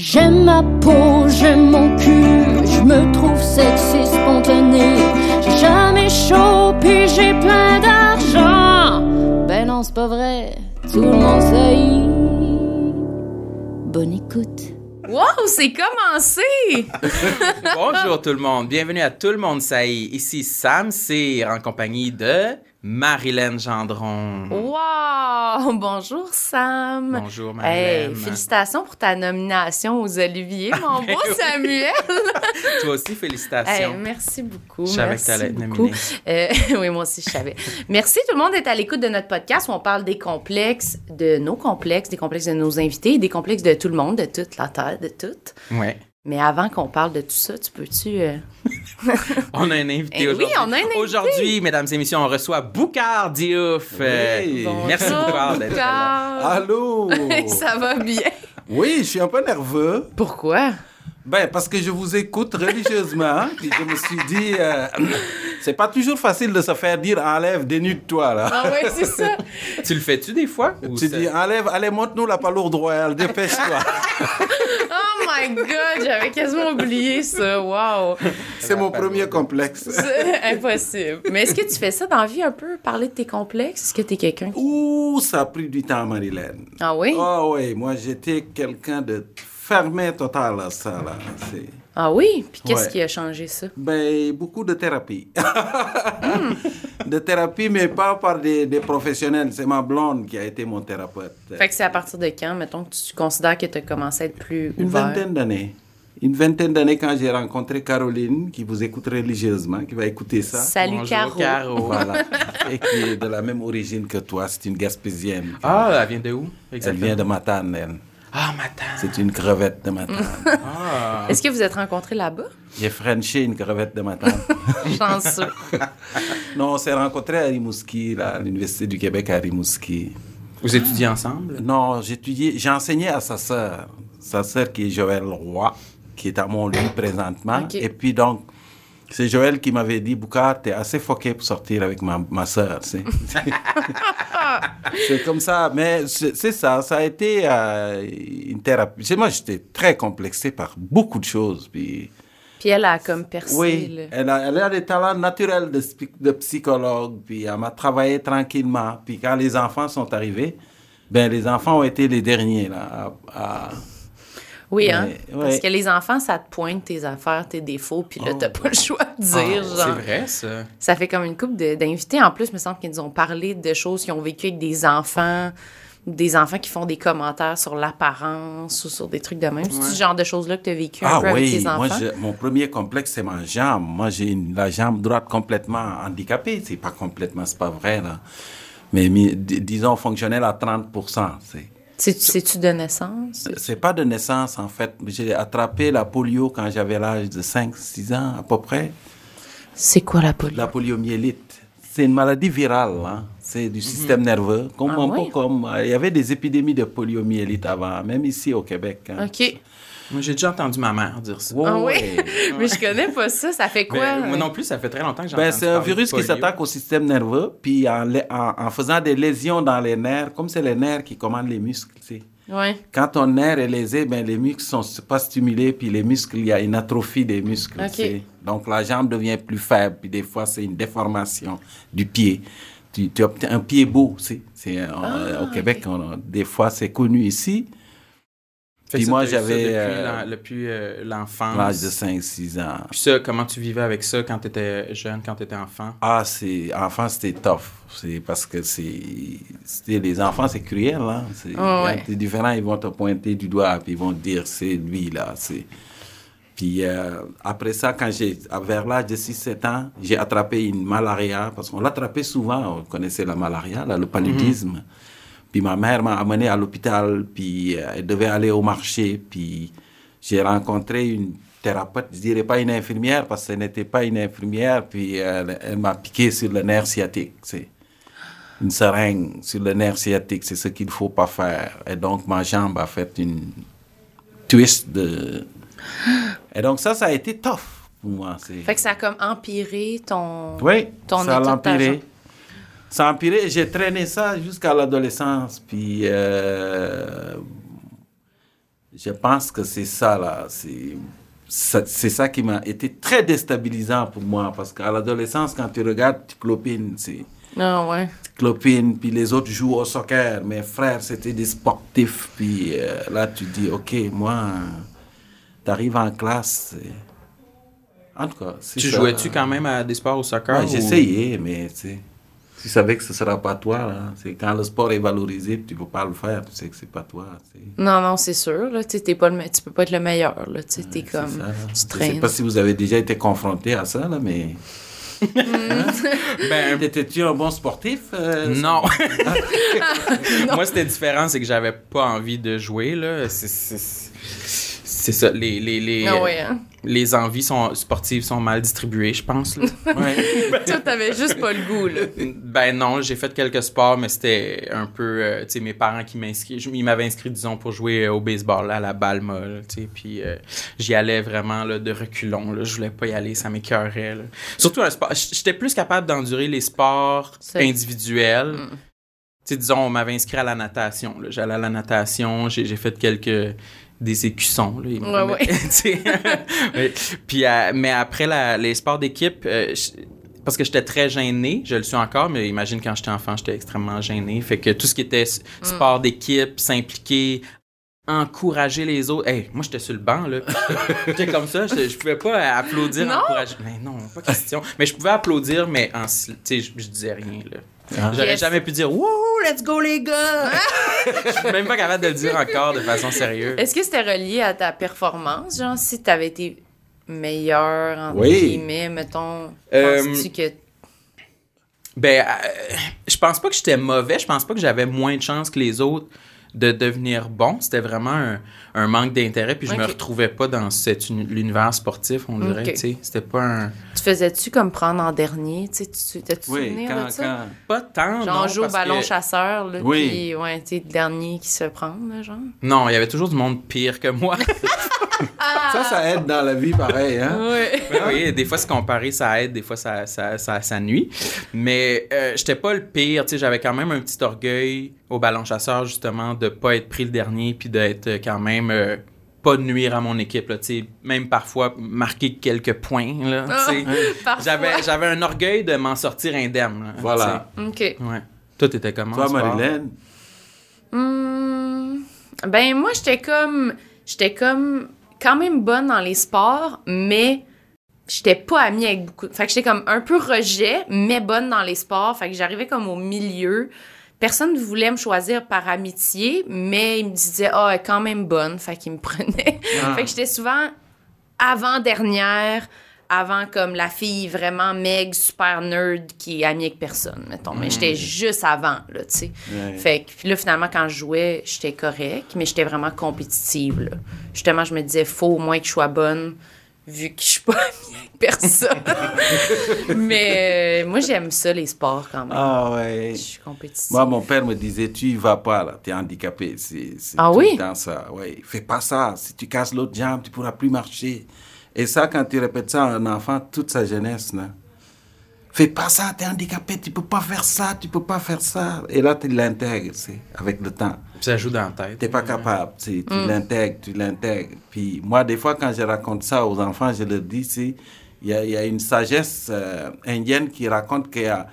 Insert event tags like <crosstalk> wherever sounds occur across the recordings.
J'aime ma peau, j'aime mon cul, je me trouve sexy spontané. J'ai jamais chaud, puis j'ai plein d'argent. Ben non, c'est pas vrai, tout le monde sait. Bonne écoute. Wow, c'est commencé! <laughs> Bonjour tout le monde, bienvenue à Tout le monde saillit. Ici Sam Cyr en compagnie de Marilyn Gendron. Wow! <laughs> Bonjour Sam! Bonjour Hey, Marilyn. félicitations pour ta nomination aux Oliviers, mon <laughs> beau. Samuel! <laughs> Toi aussi, Hey, félicitations. merci beaucoup. Je savais merci que t'allais être nominée. Euh, oui, moi aussi, je savais. Merci tout le monde d'être à l'écoute de notre podcast où on parle des complexes, de nos complexes, des complexes de nos invités, des complexes de tout le monde, de toute la terre, de tout. Ouais. Mais avant qu'on parle de tout ça, tu peux-tu... euh, <laughs> On a un invité Eh oui, aujourd'hui. on a un invité. Aujourd'hui, mesdames et messieurs, on reçoit Boucard Diouf. Euh, Oui. Merci Boucard d'être là. Allô? <laughs> Ça va bien? Oui, je suis un peu nerveux. Pourquoi? Ben, parce que je vous écoute religieusement. puis je me suis dit, euh, <clears throat> c'est pas toujours facile de se faire dire enlève, dénude-toi, là. Ah ouais, c'est <laughs> ça. Tu le fais-tu des fois? ou Tu dis, enlève, allez, montre-nous la palourde royale, dépêche-toi. <laughs> Oh my God, j'avais quasiment oublié ça. Wow. c'est mon premier complexe. C'est <laughs> impossible. Mais est-ce que tu fais ça dans la vie un peu, parler de tes complexes? Est-ce que t'es quelqu'un? qui- Ouh, ça a pris du temps, Marilyn. Ah oui? Oh oui, moi j'étais quelqu'un de fermé total à ça, là. C'est... Ah oui? Puis qu'est-ce Ouais. qui a changé ça? Ben, beaucoup de thérapie. <laughs> De thérapie, mais pas par des, des professionnels. C'est ma blonde qui a été mon thérapeute. Fait que c'est à partir de quand, mettons, que tu considères que tu as commencé à être plus Une ouvert? vingtaine d'années. Une vingtaine d'années quand j'ai rencontré Caroline, qui vous écoute religieusement, qui va écouter ça. Salut, Bonjour, Caro. Caro. Voilà. Et qui est de la même origine que toi. C'est une Gaspésienne. Ah, elle vient de où? Elle vient de Matane, elle. Ah, Matane. C'est une crevette de Matane. <laughs> Ah. Est-ce que vous êtes rencontrés là-bas? J'ai frenché une crevette de Matane. <laughs> Chanceux. non, on s'est rencontrés à Rimouski, là, à l'Université du Québec à Rimouski. Vous étudiez ensemble? Non, j'étudiais, j'enseignais à sa sœur, sa sœur qui est Joël Roy, qui est à Montluy présentement. Ok. Et puis donc, c'est Joël qui m'avait dit, Boucard, t'es assez foqué pour sortir avec ma, ma sœur. C'est <laughs> c'est comme ça, mais c'est ça, ça a été euh, une thérapie. Moi, j'étais très complexé par beaucoup de choses. Puis, Puis elle a comme percé. oui, le- elle a, elle a des talents naturels de, psychologue, puis elle m'a travaillé tranquillement. Puis quand les enfants sont arrivés, ben les enfants ont été les derniers là. à- à- Oui, hein? Ouais, Parce que les enfants, ça te pointe tes affaires, tes défauts, puis là, Oh, t'as pas le choix de dire, Ah, genre. C'est vrai, ça. Ça fait comme une couple d'invités. En plus, il me semble qu'ils nous ont parlé de choses qu'ils ont vécues avec des enfants, des enfants qui font des commentaires sur l'apparence ou sur des trucs de même. C'est ce genre de choses-là que tu as vécu un Ah peu avec oui, tes enfants? moi, je- mon premier complexe, c'est ma jambe. Moi, j'ai la jambe droite complètement handicapée. C'est pas complètement, c'est pas vrai, là. Mais disons fonctionnelle à 30 c'est. C'est- C'est-tu de naissance? C'est pas de naissance, en fait. J'ai attrapé la polio quand j'avais l'âge de 5-6 ans, à peu près. C'est quoi la polio? La poliomyélite. C'est une maladie virale, hein. C'est du système nerveux. Comme, Ah un oui? peu comme. euh, Il y avait des épidémies de poliomyélite avant, même ici au Québec. hein. OK. Moi, j'ai déjà entendu ma mère dire ça. Ah oui? ouais. <laughs> Mais je connais pas ça. Ça fait quoi? euh, moi non plus, ça fait très longtemps que j'ai Ben, entendu c'est un virus qui s'attaque au système nerveux, puis en, lé- en- en faisant des lésions dans les nerfs, comme c'est les nerfs qui commandent les muscles, tu sais. Ouais. Quand ton nerf est lésé, ben, les muscles sont pas stimulés, puis les muscles, il y a une atrophie des muscles. Ok. tu sais. Donc la jambe devient plus faible, puis des fois c'est une déformation du pied. Tu, tu obtiens un pied beau, tu sais. C'est, Ah, au Québec, on des fois c'est connu ici, Puis moi, j'avais, Depuis, euh, euh, l'enfance. l'âge de 5-6 ans. Puis ça, comment tu vivais avec ça quand tu étais jeune, quand tu étais enfant? Ah, c'est enfant, c'était tough. C'est parce que c'est c'était les enfants, c'est cruel, hein. C'est Ah ouais. c'est différent, ils vont te pointer du doigt puis ils vont te dire c'est lui là, c'est puis euh, après ça, quand j'ai vers l'âge de 6-7 ans, j'ai attrapé une malaria parce qu'on l'attrapait souvent, on connaissait la malaria, là, le paludisme. Puis ma mère m'a amené à l'hôpital, puis euh, elle devait aller au marché, puis j'ai rencontré une thérapeute, je dirais pas une infirmière parce que ce n'était pas une infirmière, puis elle, elle m'a piqué sur le nerf sciatique, c'est une seringue sur le nerf sciatique, c'est ce qu'il ne faut pas faire. Et donc ma jambe a fait une twist de... <gasps> Et donc ça, ça a été tough pour moi. Fait que ça a comme empiré ton. oui, ton ça a empiré. Ça a empiré. J'ai traîné ça jusqu'à l'adolescence. Puis, euh, je pense que c'est ça, là. C'est ça, c'est ça qui m'a été très déstabilisant pour moi. Parce qu'à l'adolescence, quand tu regardes, tu clopines. C'est, Ah ouais. tu clopines, puis les autres jouent au soccer. Mes frères, c'était des sportifs. Puis euh, là, tu dis, OK, moi, tu arrives en classe. c'est- En tout cas, c'est Tu ça. jouais-tu quand même à des sports au soccer? Ouais, ou- J'essayais, mais tu sais, tu savais que ce ne sera pas toi. Là. C'est quand le sport est valorisé, tu ne peux pas le faire, tu sais que c'est pas toi. tu sais. Non, non, c'est sûr. Là, t'es pas le tu peux pas être le meilleur. Là, tu comme. ça, là. tu Je sais traînes. pas si vous avez déjà été confronté à ça, là, mais <laughs> Ben, étais-tu un bon sportif euh, <laughs> <laughs> non. Moi, c'était différent, c'est que j'avais pas envie de jouer, là. C'est- C'est ça. Les, les, les, Ah ouais, hein? les envies sont, sportives sont mal distribuées, je pense. là. <laughs> Ouais. <laughs> Toi, t'avais juste pas le goût, là. ben non, j'ai fait quelques sports, mais c'était un peu, euh, tu sais, mes parents qui m'inscrivent, ils m'avaient inscrit, disons, pour jouer au baseball, là, à la Balma, là, tu sais, puis euh, j'y allais vraiment, là, de reculons, là, je voulais pas y aller, ça m'écœurait. Surtout un sport, j'étais plus capable d'endurer les sports individuels. Mm. Tu sais, disons, on m'avait inscrit à la natation, j'allais à la natation, j'ai fait quelques des écussons là, Ouais, ouais. <laughs> puis euh, mais après la- les sports d'équipe euh, parce que j'étais très gêné, je le suis encore, mais imagine quand j'étais enfant, j'étais extrêmement gêné. Fait que tout ce qui était Mm. sport d'équipe, s'impliquer, encourager les autres. Hey, moi, j'étais sur le banc, là. <laughs> j'étais comme ça, je, pouvais pas applaudir, Non? encourager. Mais non, pas question. Mais je pouvais applaudir, mais en, je, je disais rien, là. Ah. J'aurais Yes. jamais pu dire Wouhou, let's go les gars! Je suis même pas capable de le dire encore de façon sérieuse. Est-ce que c'était relié à ta performance? Genre, si t'avais été meilleur, entre Oui. guillemets, mettons, Euh, penses-tu que... Ben, euh, je pense pas que j'étais mauvais. Je pense pas que j'avais moins de chance que les autres de devenir bon. C'était vraiment un, un manque d'intérêt. Puis je me Ok. retrouvais pas dans cet l'univers sportif, on dirait. C'était pas un. Tu faisais-tu comme prendre en dernier? Tu t'as-tu Oui, souvenir quand, de ça? quand- Pas tant. Genre, non, on joue au ballon que- chasseur, là, Oui. puis, ouais, tu sais, le dernier qui se prendre, là, genre. Non, il y avait toujours du monde pire que moi. <laughs> Ça, ça aide dans la vie pareil. Hein? <laughs> Oui, des fois, se comparer, ça aide, des fois, ça, ça, ça, ça nuit. Mais euh, j'étais pas le pire. Tu sais, j'avais quand même un petit orgueil au ballon chasseur, justement, de pas être pris le dernier, puis d'être euh, quand même. euh, pas de nuire à mon équipe, là, tu sais, même parfois marquer quelques points, là, tu sais. <laughs> Parfois. J'avais, j'avais un orgueil de m'en sortir indemne. là, Voilà. OK. Ouais. Toi, t'étais comment? Toi? Marilyn, Hmm, ben moi j'étais comme j'étais comme quand même bonne dans les sports mais j'étais pas amie avec beaucoup fait que j'étais comme un peu rejet mais bonne dans les sports fait que j'arrivais comme au milieu personne ne voulait me choisir par amitié mais il me disait ah elle est quand même bonne fait qu'il me <laughs> prenait Ah. fait que j'étais souvent avant dernière avant comme la fille vraiment meg super nerd qui est amie avec personne mettons mais j'étais juste avant là tu sais fait que puis là, finalement, quand je jouais, j'étais correct, mais j'étais vraiment compétitive. Là. Justement, je me disais, faut au moins que je sois bonne, vu que je suis pas <laughs> amie avec personne. <laughs> mais euh, moi, j'aime ça, les sports, quand même. Ah ouais. Je suis compétitive. Moi, mon père me disait, tu y vas pas là, tu es handicapé. C'est c'est Ah tout oui? le temps ça. Ouais. Fais pas ça. Si tu casses l'autre jambe, tu pourras plus marcher. Et ça, quand tu répètes ça à un enfant toute sa jeunesse, là. Fais pas ça, tu es handicapé, tu peux pas faire ça, tu peux pas faire ça. Et là, tu l'intègres, c'est avec le temps. Ça joue dans la tête. T'es pas capable, tu sais, tu l'intègres, tu l'intègres. Puis moi, des fois, quand je raconte ça aux enfants, je leur dis, c'est, il y a, il y a une sagesse euh, indienne qui raconte qu'il y a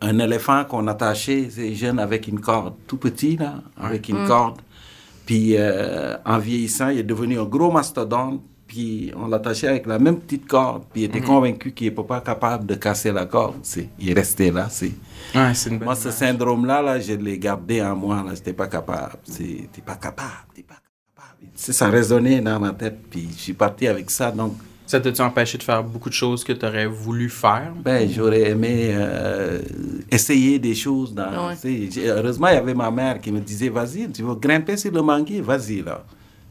un éléphant qu'on attachait, c'est jeune avec une corde, tout petit là, avec une corde. Puis euh, en vieillissant, il est devenu un gros mastodonte. Puis on l'attachait avec la même petite corde. Puis il était convaincu qu'il n'était pas capable de casser la corde. C'est, il est resté là. C'est, Ouais, c'est une bonne moi, ce syndrome-là, là, je l'ai gardé en moi. Là, j'étais pas capable. C'est, t'es pas capable, t'es pas capable. C'est, ça résonnait dans ma tête. Puis je suis parti avec ça. Donc, Ça t'a-tu empêché de faire beaucoup de choses que tu aurais voulu faire? ben, j'aurais aimé euh, essayer des choses. Dans, Ouais. heureusement, il y avait ma mère qui me disait, vas-y, tu veux grimper sur le manguier, vas-y là.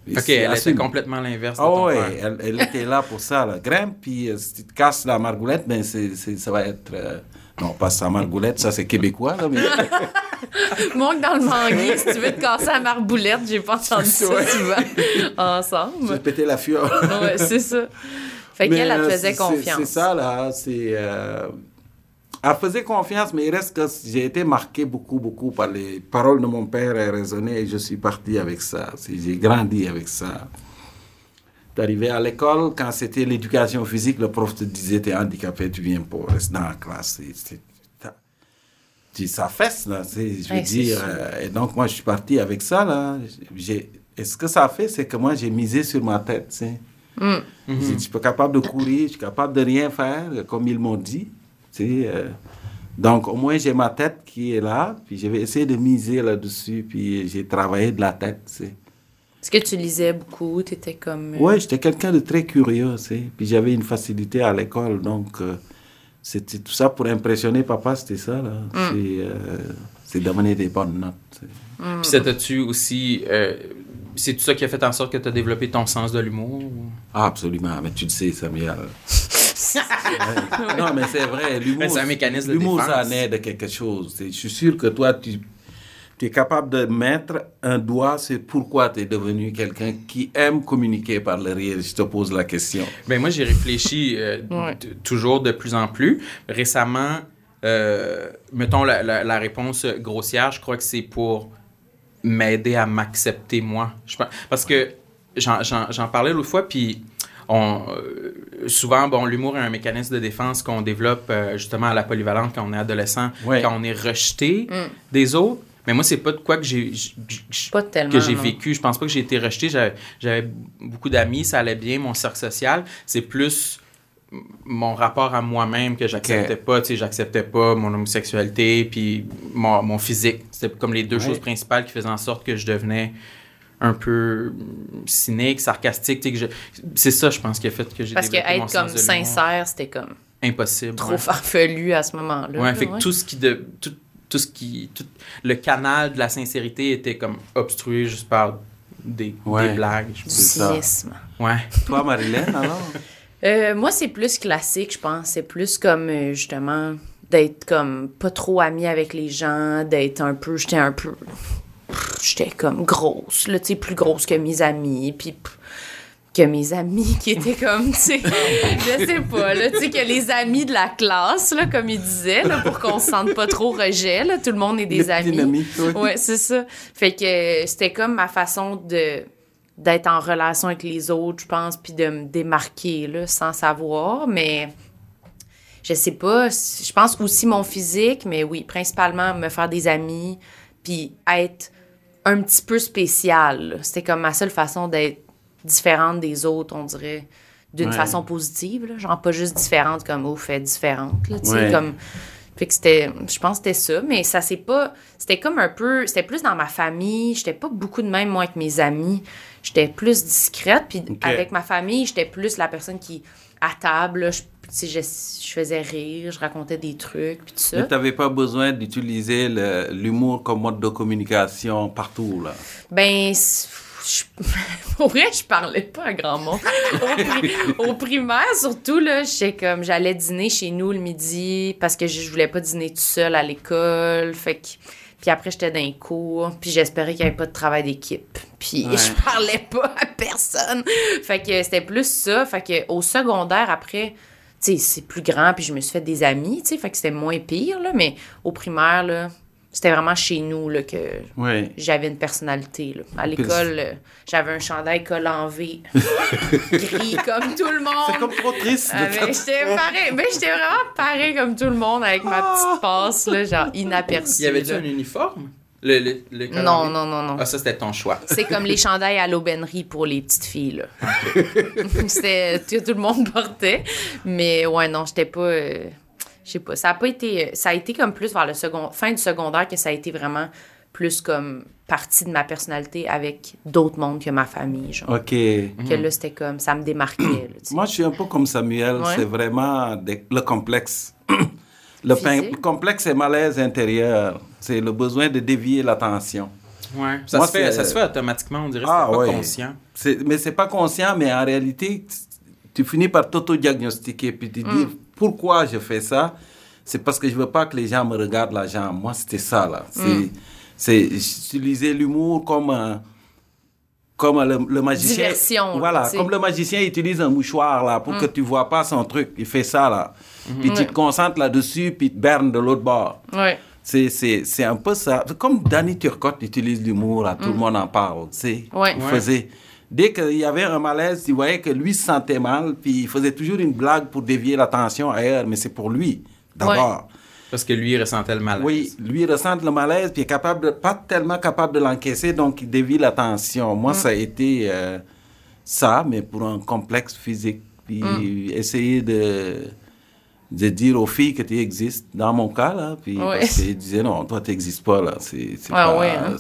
Et Ok, c'est- elle était complètement l'inverse Ah ouais, père. elle, elle était là pour ça, là. Grimpe, puis euh, si tu te casses la margoulette, ben c'est, c'est- ça va être... euh, non, pas sa margoulette, ça c'est québécois, là, mais... <laughs> Moi, que dans le manguier, si tu veux te casser la marboulette, j'ai pas entendu ça Ouais. souvent <laughs> ensemble. vais péter la fiole. Ouais, c'est ça. Fait Mais, qu'elle, elle euh, te faisait c'est- confiance. C'est ça, là. C'est. euh, Elle faisait confiance, mais il reste que j'ai été marqué beaucoup, beaucoup par les paroles de mon père et résonné et je suis parti avec ça. J'ai grandi avec ça. D'arriver à l'école, quand c'était l'éducation physique, le prof te disait T'es handicapé, tu viens pas, reste dans la classe. Tu ça fesse, là. Je veux Ouais, dire. euh, et donc, moi, je suis parti avec ça, là. Et ce que ça a fait, c'est que moi, j'ai misé sur ma tête, tu sais. Mm. Je suis pas capable de courir, je suis capable de rien faire, comme ils m'ont dit. Tu sais, euh. donc, au moins, j'ai ma tête qui est là, puis je vais essayer de miser là-dessus, puis j'ai travaillé de la tête. tu sais. Est-ce que tu lisais beaucoup? Tu étais comme. euh, Ouais, j'étais quelqu'un de très curieux, tu sais. Puis j'avais une facilité à l'école, donc euh, c'était tout ça pour impressionner papa, c'était ça, là. C'est euh, c'est d'amener des bonnes notes. tu sais. Puis ça t'a-tu aussi. euh, c'est tout ça qui a fait en sorte que tu as développé ton sens de l'humour? ou- Ah, absolument, mais tu le sais, Samuel. <laughs> Ouais. Non, mais c'est vrai, l'humour. Mais c'est un mécanisme de L'humour, défense. ça naît de quelque chose. Je suis sûr que toi, tu, tu es capable de mettre un doigt sur pourquoi tu es devenu quelqu'un qui aime communiquer par le rire. Je te pose la question. Ben moi, j'ai réfléchi euh, Ouais. t- toujours de plus en plus. Récemment, euh, mettons la, la- la réponse grossière, je crois que c'est pour m'aider à m'accepter moi. Je parce que j'en- j'en j'en parlais l'autre fois, puis on, euh, souvent, bon, l'humour est un mécanisme de défense qu'on développe euh, justement à la polyvalente quand on est adolescent, Ouais. quand on est rejeté Mm. des autres. Mais moi, c'est pas de quoi que j'ai j- j- Pas tellement. que j'ai vécu. Je pense pas que j'ai été rejeté. J'avais- J'avais beaucoup d'amis, ça allait bien, mon cercle social. C'est plus mon rapport à moi-même que j'acceptais Ok. pas. Tu sais, j'acceptais pas mon homosexualité puis mon, mon physique. C'était comme les deux Ouais. choses principales qui faisaient en sorte que je devenais un peu cynique, sarcastique. tu sais, que je- C'est ça, je pense, qui a fait que j'ai Parce que être comme sens de l'humour. sincère, c'était comme Impossible. trop ouais. farfelu à ce moment-là. Ouais, fait que ouais. tout ce qui de tout, tout ce qui tout le canal de la sincérité était comme obstrué juste par des, Ouais. des blagues. Du cynisme. Ouais. <laughs> Toi, Marilyn, alors? Euh, moi, c'est plus classique, je pense. C'est plus comme, euh, justement, d'être comme pas trop amie avec les gens, d'être un peu... J'étais un peu... J'étais comme grosse, là, tu sais, plus grosse que mes amis, puis que mes amis qui étaient comme, tu sais, <laughs> je sais pas, là, tu sais, que les amis de la classe, là, comme ils disaient, là, pour qu'on se sente pas trop rejet, là, tout le monde est des amis. amis, oui. Ouais, c'est ça. Fait que c'était comme ma façon de d'être en relation avec les autres, je pense, puis de me démarquer là, sans savoir, mais je sais pas, je pense aussi mon physique, mais oui, principalement me faire des amis, puis être un petit peu spécial. C'était comme ma seule façon d'être différente des autres, on dirait, d'une Ouais. façon positive, là. genre pas juste différente comme ouf, elle est différente, là, tu sais, Ouais. comme fait que c'était, je pense que c'était ça, mais ça c'est pas, c'était comme un peu, c'était plus dans ma famille, j'étais pas beaucoup de même moi avec mes amis, j'étais plus discrète, puis avec ma famille, j'étais plus la personne qui, à table, là, je, je, je faisais rire, je racontais des trucs, puis tout ça. Mais tu n'avais pas besoin d'utiliser l'humour comme mode de communication partout, là? Ben, je, <laughs> pour vrai, je parlais pas à grand monde. Au, pri- <laughs> au primaire, surtout, là, j'étais comme, j'allais dîner chez nous le midi parce que je, je voulais pas dîner tout seul à l'école. Fait que, puis après, j'étais dans les cours, puis j'espérais qu'il y avait pas de travail d'équipe. Puis <laughs> Ouais. je parlais pas à personne. Fait que c'était plus ça. Fait que au secondaire, après, sais, c'est plus grand, puis je me suis fait des amis, tu sais, fait que c'était moins pire, là, mais au primaire, là, c'était vraiment chez nous, là, que j'avais une personnalité. Là. À l'école, euh, j'avais un chandail col en V, <laughs> gris comme tout le C'est monde. comme trop triste. Ah, mais j'étais pareil, mais j'étais vraiment pareil comme tout le monde avec ma petite passe, là, genre inaperçue. Y avait-tu un uniforme? Le, le, le collant Non, non, non, non. Ah, ça, c'était ton choix. C'est comme les chandails à l'aubainerie pour les petites filles, là. <laughs> C'était... Tout, tout le monde portait. Mais ouais, non, j'étais pas... euh, je sais pas. Ça a pas été... Ça a été comme plus vers le second... fin du secondaire que ça a été vraiment plus comme partie de ma personnalité avec d'autres mondes que ma famille, genre. OK. Que là, c'était comme... Ça me démarquait, là. Moi, je suis un peu comme Samuel. Ouais. C'est vraiment des- le complexe. Le pain- Physique. complexe et malaise intérieur. C'est le besoin de dévier l'attention. Ouais. Ça, Moi, se fait, ça se fait automatiquement, on dirait. Ah, c'est pas ouais. conscient. C'est- Mais c'est pas conscient, mais en réalité, tu finis par t'auto-diagnostiquer puis te dire pourquoi je fais ça? C'est parce que je veux pas que les gens me regardent la jambe. Moi, c'était ça, là. C'est, c'est, j'utilisais l'humour comme un, comme le, le magicien. Diversion, Voilà, comme le magicien utilise un mouchoir là pour que tu vois pas son truc. Il fait ça là. Puis tu te concentres là-dessus, puis tu te bernes de l'autre bord. Ouais. C'est, c'est, c'est un peu ça. Comme Danny Turcotte utilise l'humour, là, tout le monde en parle. tu sais. Ouais. Il faisait. Dès qu'il y avait un malaise, tu voyais que lui se sentait mal, puis il faisait toujours une blague pour dévier l'attention ailleurs, mais c'est pour lui, d'abord. Parce que lui, il ressentait le malaise. Oui, lui il ressent le malaise, puis il est capable de- pas tellement capable de l'encaisser, donc il dévie l'attention. Moi, ça a été euh, ça, mais pour un complexe physique. Puis essayer de, de dire aux filles que tu existes, dans mon cas, là, puis Ouais. parce qu'ils disaient non, toi, tu n'existes pas, là. C'est, c'est Ah pas. ouais, hein.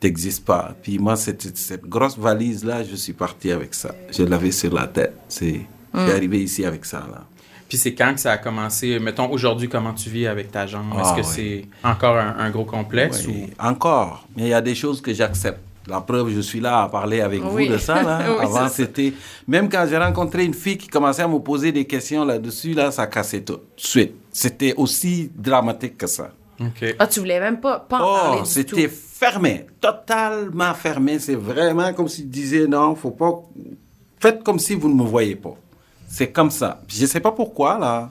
t'existes pas. Puis moi, cette, cette grosse valise-là, je suis parti avec ça. Je l'avais sur la tête. C'est, Je suis arrivé ici avec ça, là. Puis c'est quand que ça a commencé? Mettons, aujourd'hui, comment tu vis avec ta jambe? Est-ce Ah, que c'est encore un, un gros complexe? Oui, Encore, mais il y a des choses que j'accepte. La preuve, je suis là à parler avec Oui. vous de ça. Là. <laughs> Oui, Avant, c'était... Même quand j'ai rencontré une fille qui commençait à me poser des questions là-dessus, là, ça cassait tout. De suite. C'était aussi dramatique que ça. ou... OK. Ah, tu voulais même pas, pas en parler Oh, du c'était tout. fermé. Totalement fermé. C'est vraiment comme s'il disait non, faut pas... Faites comme si vous ne me voyez pas. C'est comme ça. Je sais pas pourquoi, là.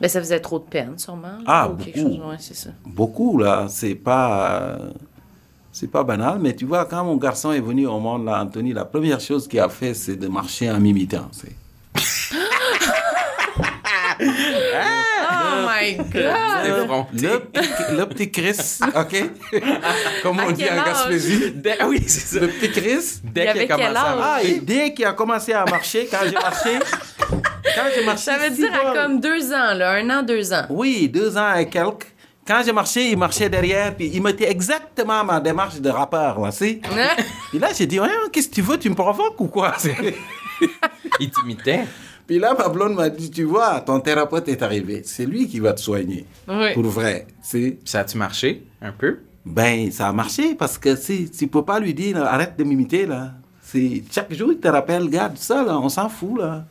Mais ça faisait trop de peine, sûrement. Ah, ou beaucoup. chose, ouais, c'est ça. beaucoup là c'est pas euh, c'est pas banal mais tu vois quand mon garçon est venu au monde là Anthony la première chose qu'il a fait c'est de marcher en m'imitant c'est <laughs> my <laughs> God! Effronté. le petit, Chris ok? <laughs> Comme on dit en? Gaspésie ah oui, c'est ça. le petit Chris Dès Il qu'il a commencé à ah et dès qu'il a commencé à marcher quand j'ai marché quand j'ai marché Ça veut dire à comme deux ans, là. Un an, deux ans. Oui, deux ans et quelques. Quand j'ai marché, il marchait derrière, puis il mettait exactement ma démarche de rappeur, là, c'est. Et <laughs> là, j'ai dit, ouais, qu'est-ce que tu veux, tu me provoques ou quoi C'est- Il t'imitait. Puis là, ma blonde m'a dit, tu vois, ton thérapeute est arrivé. C'est lui qui va te soigner. Oui. Pour vrai. Ça a-tu marché? Un peu? Ben, ça a marché parce que si, tu peux pas lui dire, arrête de m'imiter, là. C'est... Chaque jour, il te rappelle, garde ça, là, on s'en fout, là.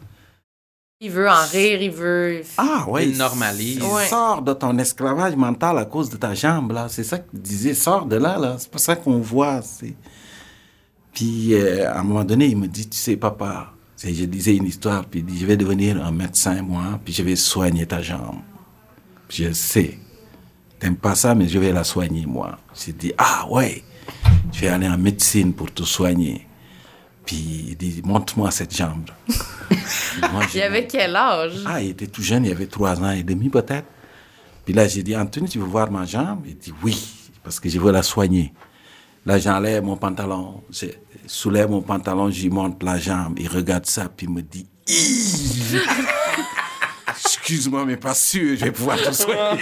Il veut en rire, il veut. Ah, ouais. Il normalise. Il Ouais. Sors de ton esclavage mental à cause de ta jambe, là. C'est ça qu'il disait, sors de là, là. C'est pas ça qu'on voit, c'est... Puis, euh, à un moment donné, il me dit, tu sais, papa, je disais une histoire, puis il dit, je vais devenir un médecin, moi, puis je vais soigner ta jambe. Je sais, t'aimes pas ça, mais je vais la soigner, moi. J'ai dit, ah ouais, je vais aller en médecine pour te soigner. Puis il dit, montre-moi cette jambe. <laughs> Moi, Il avait quel âge? ah, il était tout jeune, il avait trois ans et demi peut-être. Puis là, j'ai dit, Anthony, tu veux voir ma jambe? Il dit, oui, parce que je veux la soigner. Là, j'enlève mon pantalon, je soulève mon pantalon, j'y monte la jambe. Il regarde ça, puis il me dit, excuse-moi, mais pas sûr, je vais pouvoir te soigner.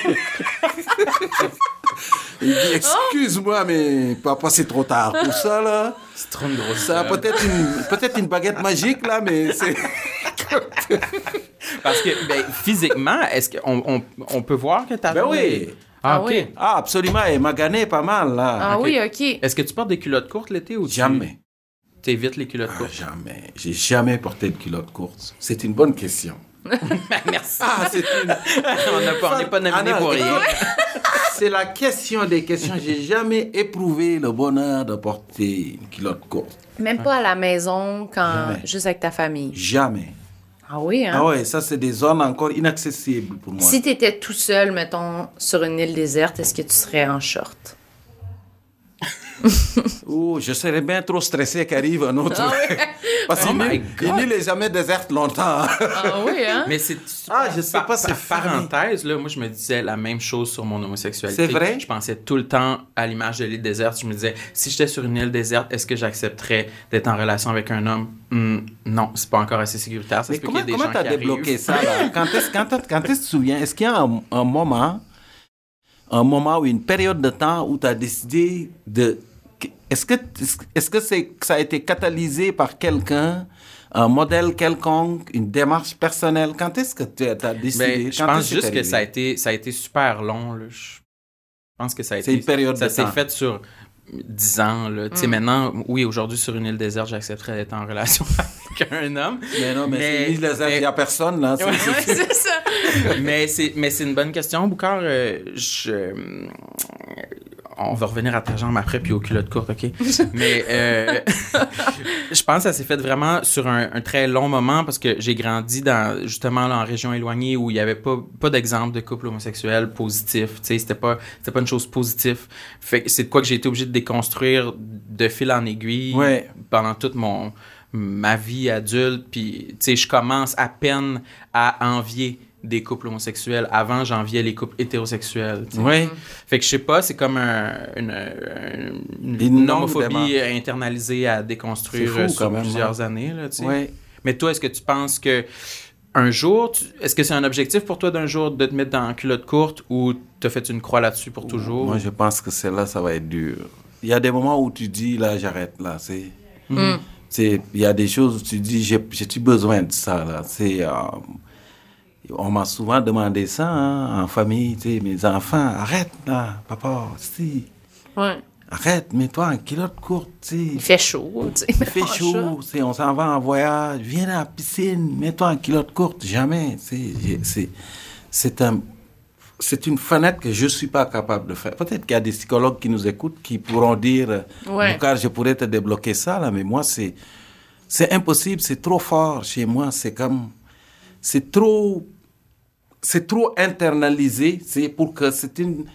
il dit, excuse-moi, mais papa, c'est trop tard pour ça, là. C'est trop grosse Ça peut-être une, peut-être une baguette magique, là, mais c'est... Parce que, ben, physiquement, est-ce qu'on on, on peut voir que ta Ben oui. Ah, Ah OK. oui. Ah, absolument, il m'a gagné pas mal, là. Ah oui, OK. Est-ce que tu portes des culottes courtes l'été ou tu- Jamais. T'évites les culottes Ah, courtes? jamais. J'ai jamais porté de culotte courte. C'est une bonne question. <laughs> Merci. Ah, c'est une... <laughs> on n'a pas- on n'est pas nominé Ah, pour rien. C'est la question des questions. J'ai jamais éprouvé le bonheur de porter une culotte courte. Même pas à la maison, quand Jamais. juste avec ta famille. Jamais. Ah oui, hein? Ah ouais, ça, c'est des zones encore inaccessibles pour moi. Si t'étais tout seul, mettons, sur une île déserte, est-ce que tu serais en short? <laughs> Oh, je serais bien trop stressé qu'arrive un autre. <laughs> Parce Oh qu'il n'est- n'est jamais déserte longtemps. Ah oui, hein? Mais c'est. Ah, je sais pas, c'est parenthèse, là, moi, je me disais la même chose sur mon homosexualité. C'est vrai? Je pensais tout le temps à l'image de l'île déserte. Je me disais, si j'étais sur une île déserte, est-ce que j'accepterais d'être en relation avec un homme? Hmm, non, c'est pas encore assez sécuritaire. Ça Mais comment qu'il y ait des comment gens t'as qui débloqué arrivent. ça là? Quand est-ce quand que tu te souviens Est-ce qu'il y a un, un moment, un moment ou une période de temps où tu as décidé de est-ce que est-ce que c'est ça a été catalysé par quelqu'un un modèle quelconque, une démarche personnelle? Quand est-ce que tu as décidé? Ben, je pense juste que ça a été, ça a été super long. Là. Je pense que ça a été. C'est une période ça de s'est temps. fait sur 10 ans. Là. Tu sais, Mm. Maintenant, oui, aujourd'hui, sur une île déserte, j'accepterais d'être en relation <laughs> avec un homme. Mais non, mais, Mais- c'est l'île déserte, il n'y a personne là. c'est- Ouais. Ouais, ça. <laughs> mais c'est mais c'est une bonne question, Boucard. Euh, je, on va revenir à ta jambe après, puis aux culottes courtes, OK? Mais euh, <laughs> je pense que ça s'est fait vraiment sur un, un très long moment parce que j'ai grandi dans justement là, en région éloignée où il n'y avait pas, pas d'exemple de couple homosexuel positif. Tu sais, c'était pas, c'était pas une chose positive. Fait que c'est de quoi que j'ai été obligé de déconstruire de fil en aiguille Ouais. pendant toute mon ma vie adulte. Puis, tu sais, je commence à peine à envier des couples homosexuels. Avant, j'enviais les couples hétérosexuels. tu sais. Oui. Fait que je sais pas, c'est comme un- une, une, Une homophobie internalisée à déconstruire fou, euh, sur même, plusieurs années. Là. Oui. Mais toi, est-ce que tu penses que un jour, est-ce que c'est un objectif pour toi d'un jour de te mettre dans culotte courte ou t'as fait une croix là-dessus pour toujours? Moi, je pense que celle-là, ça va être dur. Il y a des moments où tu dis, là, j'arrête, là. C'est, Mm. c'est, il y a des choses où tu dis, j'ai, j'ai-tu besoin de ça, là. C'est, euh, on m'a souvent demandé ça, hein, en famille, tu sais, mes enfants, arrête, là, papa, si, Ouais. arrête, mets-toi en culotte courte, tu sais. Il fait chaud, tu sais. Il fait <laughs> chaud, c'est, on s'en va en voyage, viens à la piscine, mets-toi en culotte courte, jamais. C'est, j'ai- c'est, c'est un, c'est une fenêtre que je suis pas capable de faire. Peut-être qu'il y a des psychologues qui nous écoutent qui pourront dire, euh, Ouais. car je pourrais te débloquer ça là, mais moi c'est, c'est impossible, c'est trop fort chez moi, c'est comme, c'est trop, c'est trop internalisé, c'est pour que c'est une,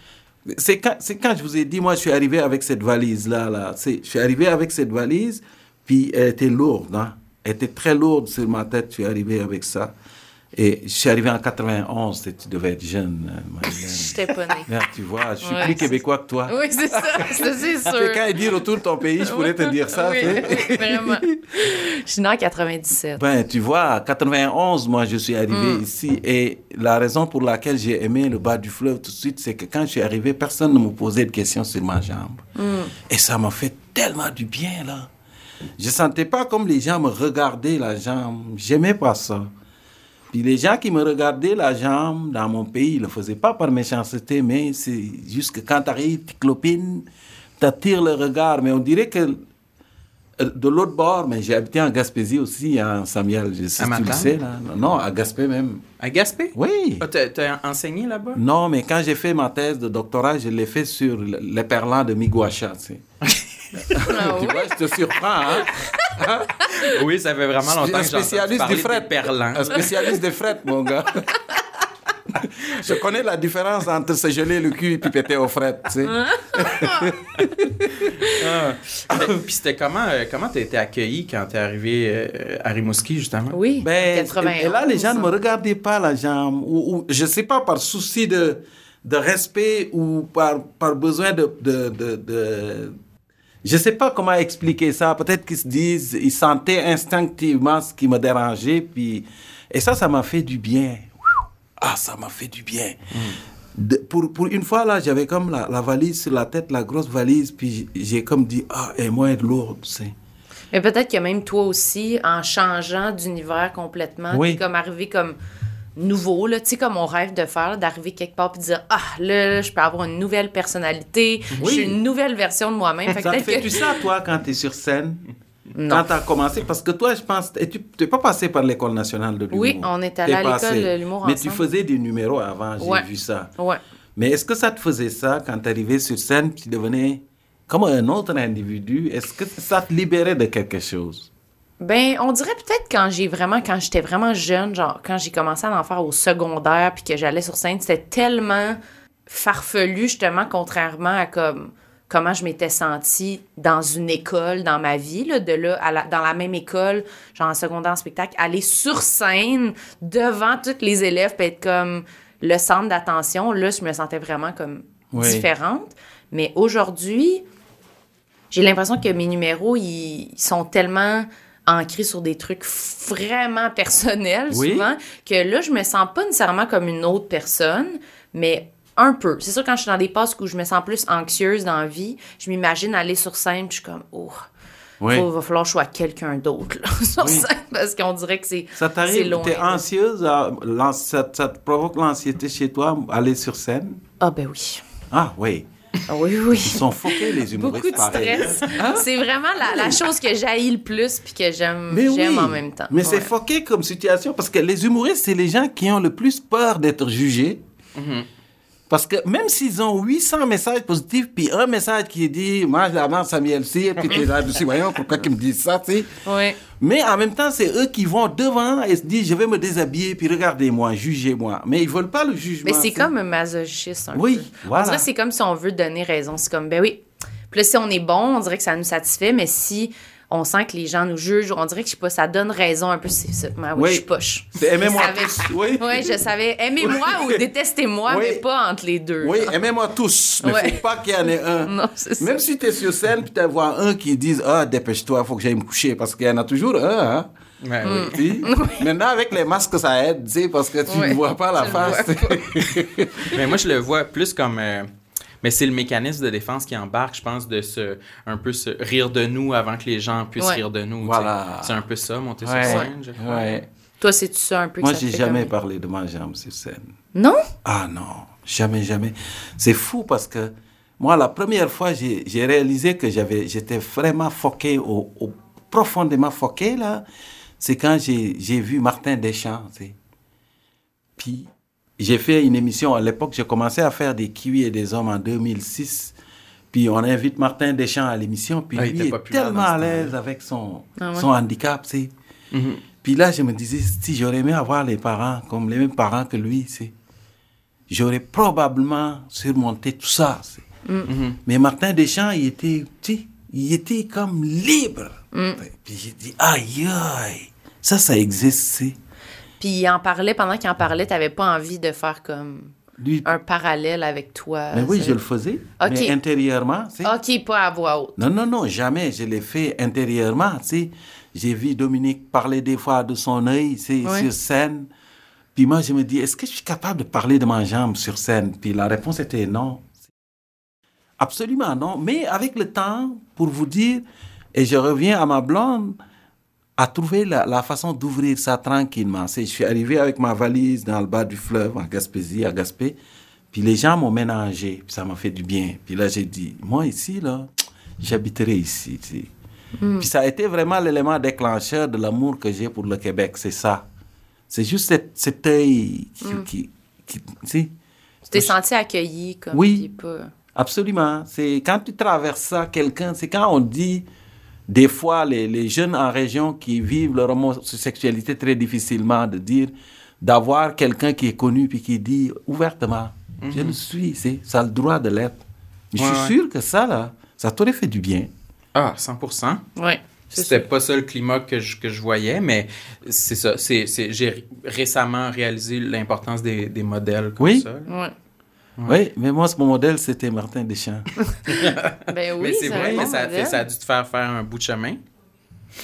c'est quand, c'est quand je vous ai dit, moi je suis arrivé avec cette valise là, là, c'est, je suis arrivé avec cette valise, puis elle était lourde, hein, elle était très lourde sur ma tête, je suis arrivé avec ça. Et je suis arrivé en 91, et tu devais être jeune, euh, Madeleine. J'étais pas née. Là, tu vois, je suis Ouais, plus québécois que toi. Oui, c'est ça. C'est sûr. quand il dit retourne ton pays, je pourrais te dire ça. Oui, vraiment. Je suis née en 97. Ben, tu vois, 91, moi, je suis arrivé Mm. ici. Et la raison pour laquelle j'ai aimé le bas du fleuve tout de suite, c'est que quand je suis arrivé, personne ne me posait de questions sur ma jambe. Mm. Et ça m'a fait tellement du bien, là. Je sentais pas comme les gens me regardaient la jambe. J'aimais pas ça. Puis les gens qui me regardaient la jambe dans mon pays, ils le faisaient pas par méchanceté, mais c'est juste que quand tu arrives, tu clopines, t'attires le regard. Mais on dirait que euh, de l'autre bord, mais j'ai habité en Gaspésie aussi, en Samuel, je sais À si tu le Matane? sais, là. Non, à Gaspé même. À Gaspé? Oui. Ah, t'as, t'as enseigné là-bas? Non, mais quand j'ai fait ma thèse de doctorat, je l'ai fait sur le- les perlants de Miguacha, tu sais. <laughs> Ah Tu oui? vois, je te surprends, hein? <laughs> Oui, ça fait vraiment longtemps que spécialiste du fret. Un spécialiste de fret, mon gars. <laughs> Je connais la différence entre se geler le cul et puis péter au fret, tu sais. <laughs> Ah. Puis c'était comment, euh, comment t'as été accueilli quand t'es arrivé euh, à Rimouski, justement? Oui, Ben, 91. et là, les gens ne me regardaient pas la jambe. Ou, ou, je sais pas, par souci de, de respect ou par, par besoin de, de, de, de- Je sais pas comment expliquer ça. Peut-être qu'ils se disent, ils sentaient instinctivement ce qui me dérangeait. Puis... Et ça, ça m'a fait du bien. Ah, ça m'a fait du bien. De- pour, pour une fois, là, j'avais comme la, la valise sur la tête, la grosse valise, puis j'ai comme dit, ah, elle est moins lourde, tu sais. Mais peut-être que même toi aussi, en changeant d'univers complètement, Oui. t'es comme arrivé comme nouveau, là, tu sais, comme on rêve de faire, d'arriver quelque part et de dire Ah, là, je peux avoir une nouvelle personnalité, je suis une nouvelle version de moi-même. Fait Ça peut-être fait que- tu ça, toi, quand tu es sur scène Non. Quand tu as commencé Parce que toi, je pense, et tu n'es pas passé par l'École nationale de l'humour. Oui, on est allé à l'école de l'humour Mais ensemble. tu faisais des numéros avant, j'ai Ouais. vu ça. Ouais. Mais est-ce que ça te faisait ça quand tu arrivais sur scène, tu devenais comme un autre individu? Est-ce que ça te libérait de quelque chose? Ben, on dirait peut-être quand j'ai vraiment, quand j'étais vraiment jeune, genre quand j'ai commencé à en faire au secondaire, puis que j'allais sur scène, c'était tellement farfelu justement, contrairement à comme comment je m'étais sentie dans une école dans ma vie, là, de là à la- dans la même école, genre en secondaire en spectacle, aller sur scène devant tous les élèves, puis être comme le centre d'attention. Là, je me sentais vraiment comme Oui. différente. Mais aujourd'hui, j'ai l'impression que mes numéros, ils sont tellement ancrés sur des trucs vraiment personnels, Oui. souvent, que là, je me sens pas nécessairement comme une autre personne, mais un peu. C'est sûr, quand je suis dans des passes où je me sens plus anxieuse dans la vie, je m'imagine aller sur scène, puis je suis comme, oh, Oui. il va falloir que je sois quelqu'un d'autre <laughs> sur Oui. scène, parce qu'on dirait que c'est Ça t'arrive, loin. tu es là. anxieuse, à- l'an- ça, ça te provoque l'anxiété chez toi, aller sur scène? Ah ben oui. Ah oui, oui, oui. ils sont foqués les humoristes Beaucoup de stress. C'est vraiment la, la chose que j'haïs le plus puis que j'aime oui, en même temps. Mais c'est foqué comme situation parce que les humoristes, c'est les gens qui ont le plus peur d'être jugés. Parce que même s'ils ont 800 messages positifs, puis un message qui dit « Moi, je la Samuel C. » puis t'es là dessus, voyons, pourquoi qu'ils me disent ça, tu sais. Oui. Mais en même temps, c'est eux qui vont devant et se disent « Je vais me déshabiller, puis regardez-moi, jugez-moi. » Mais ils veulent pas le jugement. Mais c'est comme un masochiste, un Oui, peu. voilà. On dirait que c'est comme si on veut donner raison. C'est comme, ben oui. Puis là, si on est bon, on dirait que ça nous satisfait, mais si on sent que les gens nous jugent, on dirait que, je sais pas, ça donne raison un peu. C'est ça. Ben oui, Oui. je suis poche. Aimez-moi tous. Oui. Oui, je savais. Aimez-moi ou détestez-moi, Oui. mais pas entre les deux. Oui, aimez-moi tous, mais Ouais. faut pas qu'il y en ait un. Non, c'est ça. Même si tu es sur scène, puis tu vois un qui dit Ah, dépêche-toi, faut que j'aille me coucher, parce qu'il y en a toujours un, hein. Ouais, Mm. oui. Puis, <laughs> Maintenant, avec les masques, ça aide, tu sais, parce que tu Ouais, ne vois pas la face. vois Mais <laughs> moi, je le vois plus comme. euh, mais c'est le mécanisme de défense qui embarque, je pense, de se un peu se rire de nous avant que les gens puissent Ouais. rire de nous. Voilà. C'est un peu ça, monter Ouais. sur scène. je crois. Ouais. Toi, c'est-tu ça un peu Moi, j'ai jamais comme- parlé de ma jambe sur scène. Non? Ah non, jamais, jamais. C'est fou parce que moi, la première fois, j'ai j'ai réalisé que j'avais, j'étais vraiment foqué, au, au- profondément foqué, là. C'est quand j'ai j'ai vu Martin Deschamps, tu sais. Puis, j'ai fait une émission, à l'époque, j'ai commencé à faire des kiwis et des hommes en 2006. Puis, on invite Martin Deschamps à l'émission, puis Ah, il lui était est tellement à l'aise avec son, Ah ouais. son handicap, tu sais. Mhm. Puis là, je me disais, si j'aurais aimé avoir les parents, comme les mêmes parents que lui, c'est, j'aurais probablement surmonté tout ça. c'est. Mhm. Mais Martin Deschamps, il était, tu sais, il était comme libre. Puis j'ai dit, aïe, aïe, ça, ça existe, c'est. Puis il en parlait, pendant qu'il en parlait, t'avais pas envie de faire comme Lui, un parallèle avec toi. mais oui, je le faisais, Ok. mais intérieurement. OK, pas à voix haute. Non, non, non, jamais. Je l'ai fait intérieurement, tu. J'ai vu Dominique parler des fois de son œil, sur scène. Puis moi, je me dis, est-ce que je suis capable de parler de ma jambe sur scène? Puis la réponse était non. Absolument non. Mais avec le temps, pour vous dire, et je reviens à ma blonde, à trouver la, la façon d'ouvrir ça tranquillement. Je suis arrivé avec ma valise dans le bas du fleuve, en Gaspésie, à Gaspé. Puis les gens m'ont ménagé, puis ça m'a fait du bien. Puis là, j'ai dit, moi ici, là, j'habiterai ici. sais. Puis ça a été vraiment l'élément déclencheur de l'amour que j'ai pour le Québec, c'est ça. C'est juste cet, cet œil qui, qui, qui- tu t'es senti accueilli comme Oui. pas... Absolument. C'est quand tu traverses ça, quelqu'un, c'est quand on dit des fois les, les jeunes en région qui vivent leur homosexualité très difficilement, de dire d'avoir quelqu'un qui est connu puis qui dit ouvertement, je le suis, c'est ça a le droit de l'être. Je suis ouais. sûr que ça là, ça t'aurait fait du bien. Ah, 100%. Ouais. c'est C'était pas ça le climat que je, que je voyais, mais c'est ça. C'est, c'est, j'ai ré- récemment réalisé l'importance des, des modèles comme Oui. ça. Ouais. Oui, mais moi, mon modèle, c'était Martin Deschamps. <laughs> Ben oui, mais c'est vrai, mais ça, a fait- modèle. ça a dû te faire faire un bout de chemin.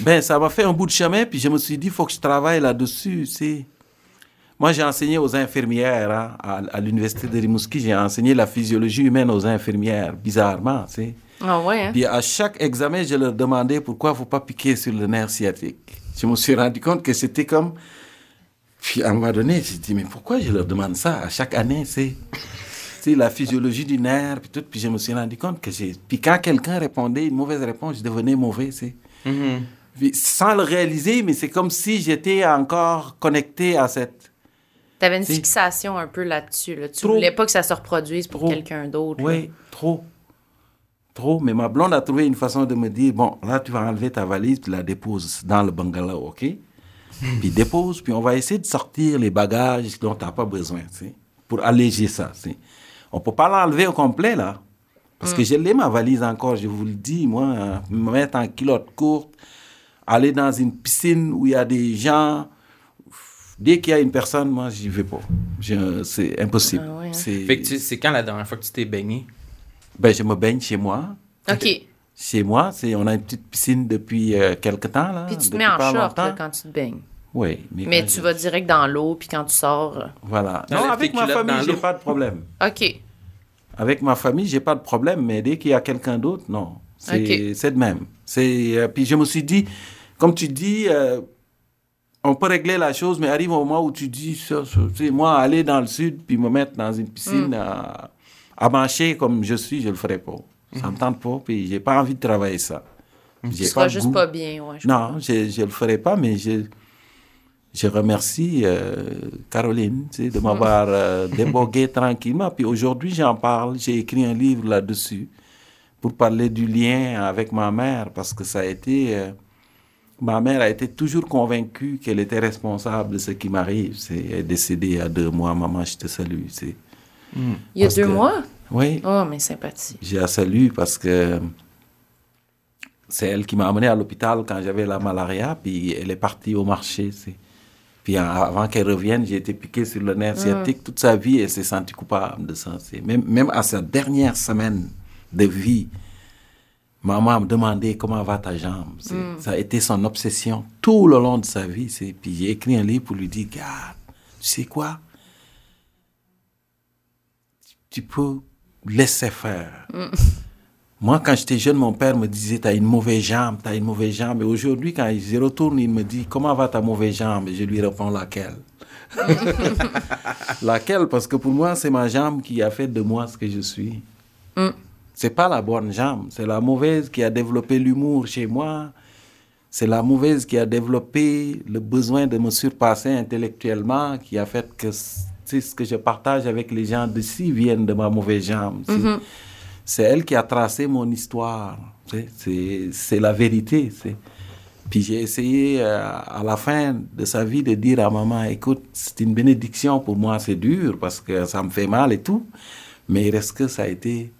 Ben, ça m'a fait un bout de chemin, puis je me suis dit, il faut que je travaille là-dessus, c'est... Moi, j'ai enseigné aux infirmières hein, à, à l'université de Rimouski. J'ai enseigné la physiologie humaine aux infirmières, bizarrement, tu sais. Ah ouais, hein? Puis à chaque examen, je leur demandais pourquoi il ne faut pas piquer sur le nerf sciatique. Je me suis rendu compte que c'était comme... Puis à un moment donné, j'ai dit, mais pourquoi je leur demande ça à chaque année, c'est... C'est la physiologie du nerf, puis tout. Puis je me suis rendu compte que j'ai... Puis quand quelqu'un répondait une mauvaise réponse, je devenais mauvais, c'est... Mhm. Puis sans le réaliser, mais c'est comme si j'étais encore connecté à cette... T'avais une Si. fixation un peu là-dessus. Là. Tu Trop. voulais pas que ça se reproduise pour quelqu'un d'autre. Oui, trop. Trop. Mais ma blonde a trouvé une façon de me dire, bon, là, tu vas enlever ta valise, puis la dépose dans le bungalow, OK? <laughs> puis dépose, puis on va essayer de sortir les bagages dont tu n'as pas besoin, tu sais, pour alléger ça, tu sais. On peut pas l'enlever au complet, là. Parce que je l'ai, ma valise encore, je vous le dis, moi, me mettre en culotte courte, aller dans une piscine où il y a des gens. Dès qu'il y a une personne, moi, j'y vais pas. C'est impossible. Ah ouais, hein. C'est- quand la dernière fois que tu t'es baigné? ben, je me baigne chez moi. OK. Chez moi, c'est, on a une petite piscine depuis euh, quelque temps. Là, Puis tu te mets en short là, quand tu te baignes. Oui. Mais, Mais tu je- vas direct dans l'eau, puis quand tu sors... euh, Voilà. Non, avec ma famille, j'ai pas de problème. OK. Avec ma famille, j'ai pas de problème. Mais dès qu'il y a quelqu'un d'autre, non. C'est, Ok. c'est de même. C'est, euh, puis je me suis dit, comme tu dis, euh, on peut régler la chose, mais arrive un moment où tu dis, ça, ça, tu sais, moi, aller dans le sud, puis me mettre dans une piscine Mm. à, à marcher comme je suis, je le ferai pas. Ça me tente pas, puis j'ai pas envie de travailler ça. Tu J'ai seras juste goût. pas bien, ouais. je Non, je ne le ferai pas, mais je je remercie euh, Caroline tu sais, de m'avoir euh, <laughs> débogué tranquillement. Puis aujourd'hui, j'en parle. J'ai écrit un livre là-dessus pour parler du lien avec ma mère parce que ça a été. euh, ma mère a été toujours convaincue qu'elle était responsable de ce qui m'arrive. C'est, elle est décédée il y a deux mois. Maman, je te salue. C'est, Il y a Parce deux que- mois? oui, Oh, mais sympathie. j'ai la salue parce que c'est elle qui m'a amené à l'hôpital quand j'avais la malaria, puis elle est partie au marché. c'est- Puis avant qu'elle revienne, j'ai été piqué sur le nerf sciatique toute sa vie et elle s'est sentie coupable de ça. Même, même à sa dernière semaine de vie, maman me demandait comment va ta jambe. c'est- Ça a été son obsession tout le long de sa vie. Puis j'ai écrit un livre pour lui dire, regarde, tu sais quoi? Tu peux laisser faire. Moi, quand j'étais jeune, mon père me disait, tu as une mauvaise jambe, tu as une mauvaise jambe. Et aujourd'hui, quand je retourne, il me dit, comment va ta mauvaise jambe? Et je lui réponds, laquelle? <laughs> Laquelle? Parce que pour moi, c'est ma jambe qui a fait de moi ce que je suis. C'est pas la bonne jambe, c'est la mauvaise qui a développé l'humour chez moi. C'est la mauvaise qui a développé le besoin de me surpasser intellectuellement, qui a fait que sais, ce que je partage avec les gens d'ici viennent de ma mauvaise jambe. sais. C'est elle qui a tracé mon histoire. C'est la vérité. Puis j'ai essayé euh, à la fin de sa vie de dire à maman, écoute, c'est une bénédiction pour moi, c'est dur parce que ça me fait mal et tout. Mais il reste que ça a été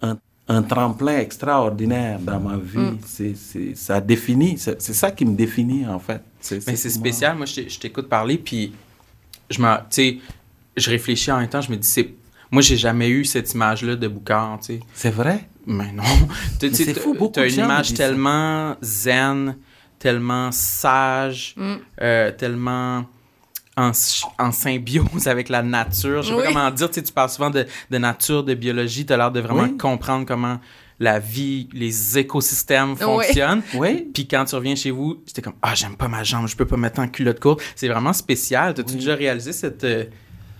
un, un tremplin extraordinaire dans ma vie? C'est, c'est, ça définit, c'est, ça qui me définit en fait. Mais c'est spécial. Moi, je t'écoute parler, puis je je réfléchis en même temps. Je me dis, c'est, moi, j'ai jamais eu cette image-là de Boucard, tu sais. C'est vrai? Mais non. <laughs> Tu Mais sais, c'est t'as- fou, beaucoup T'as de une image tellement zen, tellement sage, euh, tellement en, en symbiose avec la nature. Je sais Oui. pas comment dire. Tu sais, tu parles souvent de, de nature, de biologie. Tu as l'air de vraiment Oui. comprendre comment la vie, les écosystèmes fonctionnent. Oui. Puis quand tu reviens chez vous, j'étais comme ah j'aime pas ma jambe, je peux pas mettre en culotte courte. C'est vraiment spécial. T'as-tu déjà réalisé cette euh,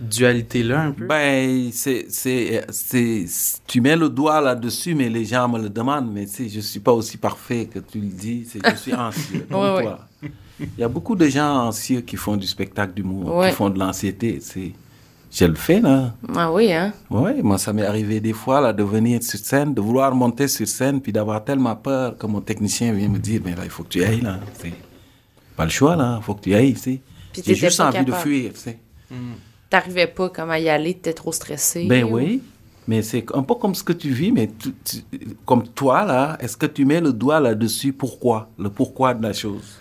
dualité là un peu? Ben, c'est, c'est, c'est, tu mets le doigt là-dessus, mais les gens me le demandent. Mais tu sais, je suis pas aussi parfait que tu le dis. C'est, je suis anxieux, <laughs> comme Ouais. Il y a beaucoup de gens anxieux qui font du spectacle d'humour, Ouais. qui font de l'anxiété. C'est, je le fais, là. Ah oui, hein? Oui, moi, ça m'est arrivé des fois, là, de venir sur scène, de vouloir monter sur scène, puis d'avoir tellement peur que mon technicien vient me dire, mais là, il faut que tu ailles, là. C'est pas le choix, là. Il faut que tu ailles, tu sais. J'ai juste envie de fuir, tu sais. T'arrivais pas comme à y aller, t'étais trop stressé. Ben ou- oui, mais c'est un peu comme ce que tu vis, mais tu- tu- comme toi, là, est-ce que tu mets le doigt là-dessus? Pourquoi? Le pourquoi de la chose?